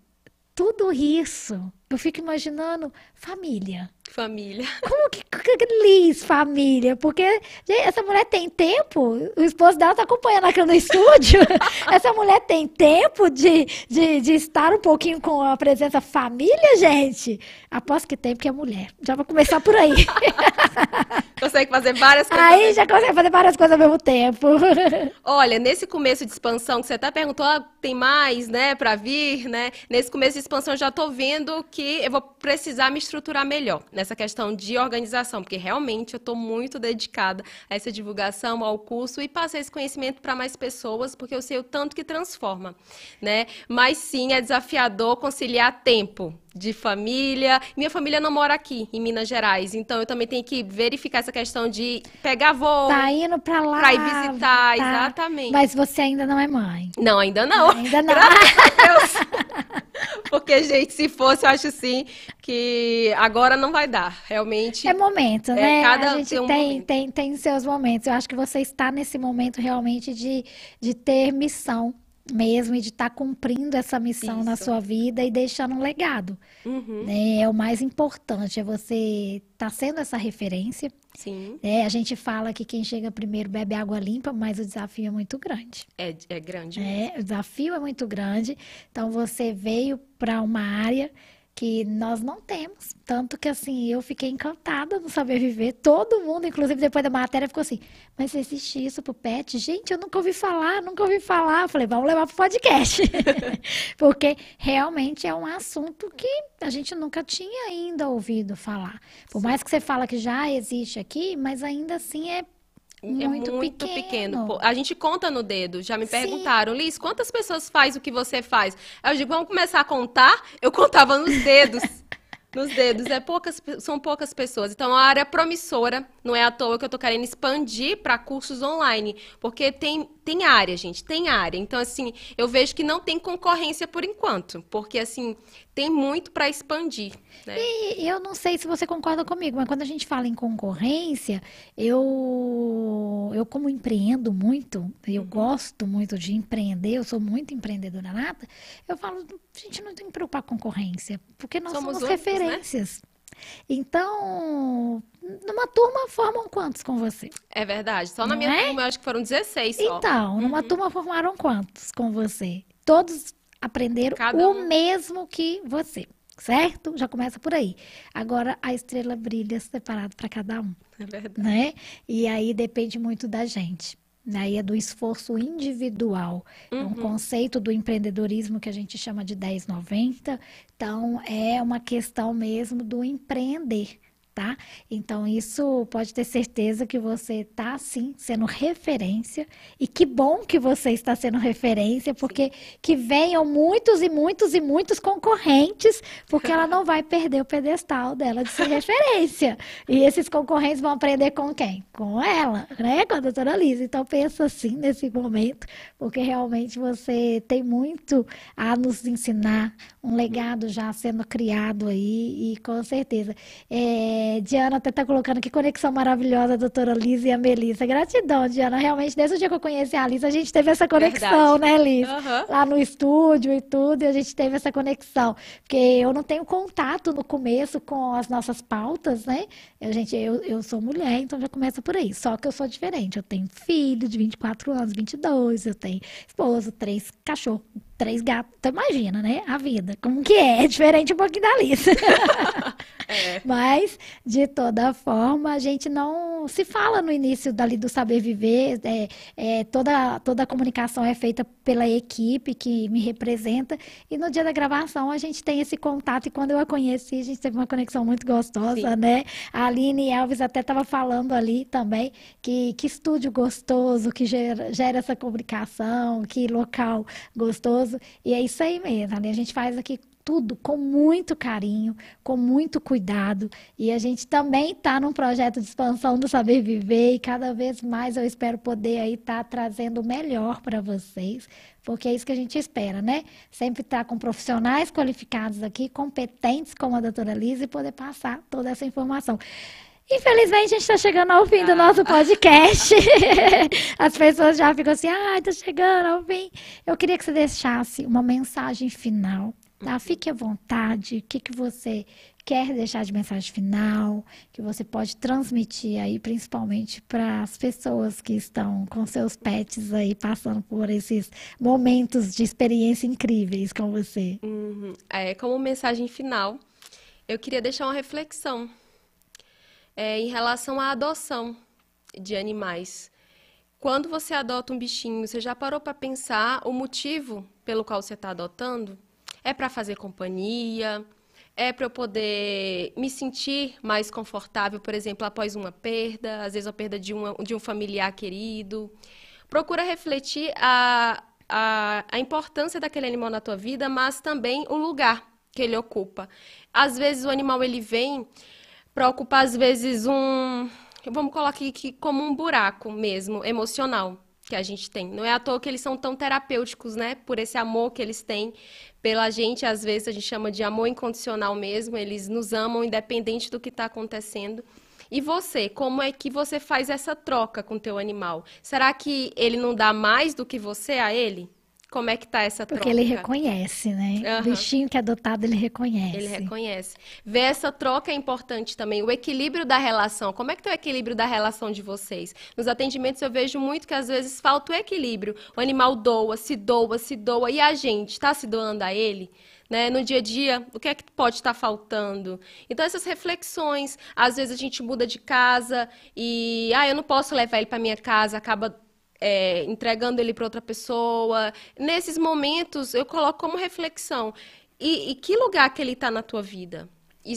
tudo isso? Eu fico imaginando família. Família. (laughs) Como que, que- Liz, família? Porque gente, essa mulher tem tempo, o esposo dela tá acompanhando aqui no (laughs) estúdio. essa mulher tem tempo de, de, de estar um pouquinho com a presença família, gente? Aposto que tem, porque é mulher. Já vou começar por aí. (laughs) Consegue fazer várias coisas. aí já consegue fazer várias coisas ao mesmo tempo. Olha, nesse começo de expansão, que você até perguntou, ah, tem mais, né, pra vir, né? Nesse começo de expansão, eu já tô vendo que eu vou precisar me estruturar melhor nessa questão de organização, porque realmente eu tô muito dedicada a essa divulgação, ao curso e passar esse conhecimento para mais pessoas, porque eu sei o tanto que transforma, né? Mas sim, é desafiador conciliar tempo de família. Minha família não mora aqui, em Minas Gerais, então eu também tenho que verificar essa questão de pegar voo, tá indo pra lá. pra ir visitar, tá. exatamente. Mas você ainda não é mãe. Não, ainda não. Ainda não. Deus. (laughs) Porque, gente, se fosse, eu acho sim que agora não vai dar. Realmente. É momento, É, né? cada a gente tem um tem, tem, tem seus momentos. Eu acho que você está nesse momento realmente de, de ter missão mesmo e de estar cumprindo essa missão na Isso. sua vida e deixando um legado. Uhum, né? É o mais importante, é você estar sendo essa referência. sim, né? A gente fala que quem chega primeiro bebe água limpa, mas o desafio é muito grande. é, é grande. É, o desafio é muito grande. Então você veio para uma área que nós não temos. Tanto que assim, eu fiquei encantada no saber viver. Todo mundo, inclusive depois da matéria, ficou assim: mas existe isso pro pet? Gente, eu nunca ouvi falar, nunca ouvi falar. Eu falei, vamos levar pro podcast. (laughs) Porque realmente é um assunto que a gente nunca tinha ainda ouvido falar. Por mais que você fala que já existe aqui, mas ainda assim é É muito, muito pequeno. pequeno. A gente conta no dedo. Já me Sim. perguntaram, Liz, quantas pessoas faz o que você faz? Eu digo, vamos começar a contar? Eu contava nos dedos. (laughs) Nos dedos, é poucas, são poucas pessoas. Então, a área promissora, não é à toa que eu tô querendo expandir para cursos online, porque tem, tem área, gente, tem área. Então, assim, eu vejo que não tem concorrência por enquanto, porque, assim, tem muito para expandir, né? E eu não sei se você concorda comigo, mas quando a gente fala em concorrência, eu, eu como empreendo muito, eu Uhum. gosto muito de empreender, eu sou muito empreendedora nata, eu falo, a gente não tem que preocupar com concorrência, porque nós Somos somos, únicos, né? Então, numa turma formam quantos com você? É verdade. Só na Não minha é? turma, eu acho que foram 16 só. Então, numa Uhum. turma formaram quantos com você? Todos aprenderam Cada o um. mesmo que você, certo? Já começa por aí. Agora a estrela brilha separado para cada um, É verdade. né? E aí depende muito da gente. Aí é do esforço individual. É um Uhum. conceito do empreendedorismo que a gente chama de 1090. Então, é uma questão mesmo do empreender, tá? Então, isso pode ter certeza que você está, sim, sendo referência. E que bom que você está sendo referência, porque que venham muitos e muitos e muitos concorrentes, porque ela não vai perder o pedestal dela de ser (laughs) referência. E esses concorrentes vão aprender com quem? Com ela, né? Com a doutora Lisa. Então, pensa assim nesse momento, porque realmente você tem muito a nos ensinar, um legado já sendo criado aí, e com certeza. É, Diana até está colocando que conexão maravilhosa, a doutora Lisa e a Melissa. Gratidão, Diana. Realmente, desde o dia que eu conheci a Lisa, a gente teve essa conexão, né, Lisa? Aham. Lá no estúdio e tudo, e a gente teve essa conexão. Porque eu não tenho contato no começo com as nossas pautas, né? Eu, gente, eu, eu sou mulher, então já começa por aí. Só que eu sou diferente. Eu tenho filho de 24 anos, 22, eu tenho esposo, três cachorros, três gatos. Então imagina, né? A vida, como que é? É diferente um pouquinho da Alice. (laughs) é. Mas, de toda forma, a gente não se fala no início dali do saber viver. É, é, toda, toda a comunicação é feita pela equipe que me representa. E no dia da gravação a gente tem esse contato. E quando eu a conheci, a gente teve uma conexão muito gostosa, Sim. né? A Aline Elvis até estava falando ali também que, que estúdio gostoso, que gera, gera essa comunicação, que local gostoso. E é isso aí mesmo. Ali a gente faz aqui tudo com muito carinho, com muito cuidado. E a gente também está num projeto de expansão do Saber Viver e cada vez mais eu espero poder aí estar tá trazendo o melhor para vocês, porque é isso que a gente espera, né? Sempre estar tá com profissionais qualificados aqui, competentes como a doutora Lisa e poder passar toda essa informação. Infelizmente, a gente está chegando ao fim do nosso podcast. (laughs) As pessoas já ficam assim, ah, está chegando ao fim. Eu queria que você deixasse uma mensagem final Tá? Fique à vontade. O que, que você quer deixar de mensagem final, que você pode transmitir aí, principalmente para as pessoas que estão com seus pets aí, passando por esses momentos de experiência incríveis com você. Uhum. É, como mensagem final, eu queria deixar uma reflexão é, em relação à adoção de animais. Quando você adota um bichinho, você já parou para pensar o motivo pelo qual você está adotando? É para fazer companhia, é para eu poder me sentir mais confortável, por exemplo, após uma perda, às vezes a perda de, uma, de um familiar querido. Procura refletir a, a, a importância daquele animal na tua vida, mas também o lugar que ele ocupa. Às vezes o animal ele vem para ocupar, às vezes, um. Vamos colocar aqui como um buraco mesmo, emocional que a gente tem. Não é à toa que eles são tão terapêuticos, né? Por esse amor que eles têm pela gente, às vezes a gente chama de amor incondicional mesmo, eles nos amam independente do que está acontecendo. E você, como é que você faz essa troca com o teu animal? Será que ele não dá mais do que você a ele? Como é que tá essa troca? Porque ele reconhece, né? Uhum. O bichinho que é adotado, ele reconhece. Ele reconhece. Ver essa troca é importante também. O equilíbrio da relação. Como é que tá o equilíbrio da relação de vocês? Nos atendimentos eu vejo muito que às vezes falta o equilíbrio. O animal doa, se doa, se doa. E a gente está se doando a ele? Né? No dia a dia, o que é que pode estar faltando? Então, essas reflexões, às vezes a gente muda de casa e, ah, eu não posso levar ele para minha casa, acaba é, entregando ele para outra pessoa. Nesses momentos, eu coloco como reflexão. E, e que lugar que ele está na tua vida?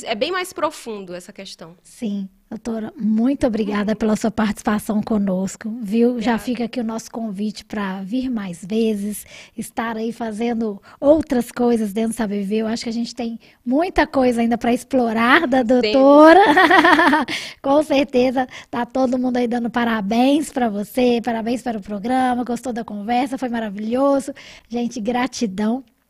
É bem mais profundo essa questão. Sim. Doutora, muito obrigada pela sua participação conosco, viu? Já fica aqui o nosso convite para vir mais vezes, estar aí fazendo outras coisas dentro do Saber Viver. Eu acho que a gente tem muita coisa ainda para explorar da doutora. (laughs) Com certeza, tá todo mundo aí dando parabéns para você, parabéns para o programa, gostou da conversa, foi maravilhoso. Gente, gratidão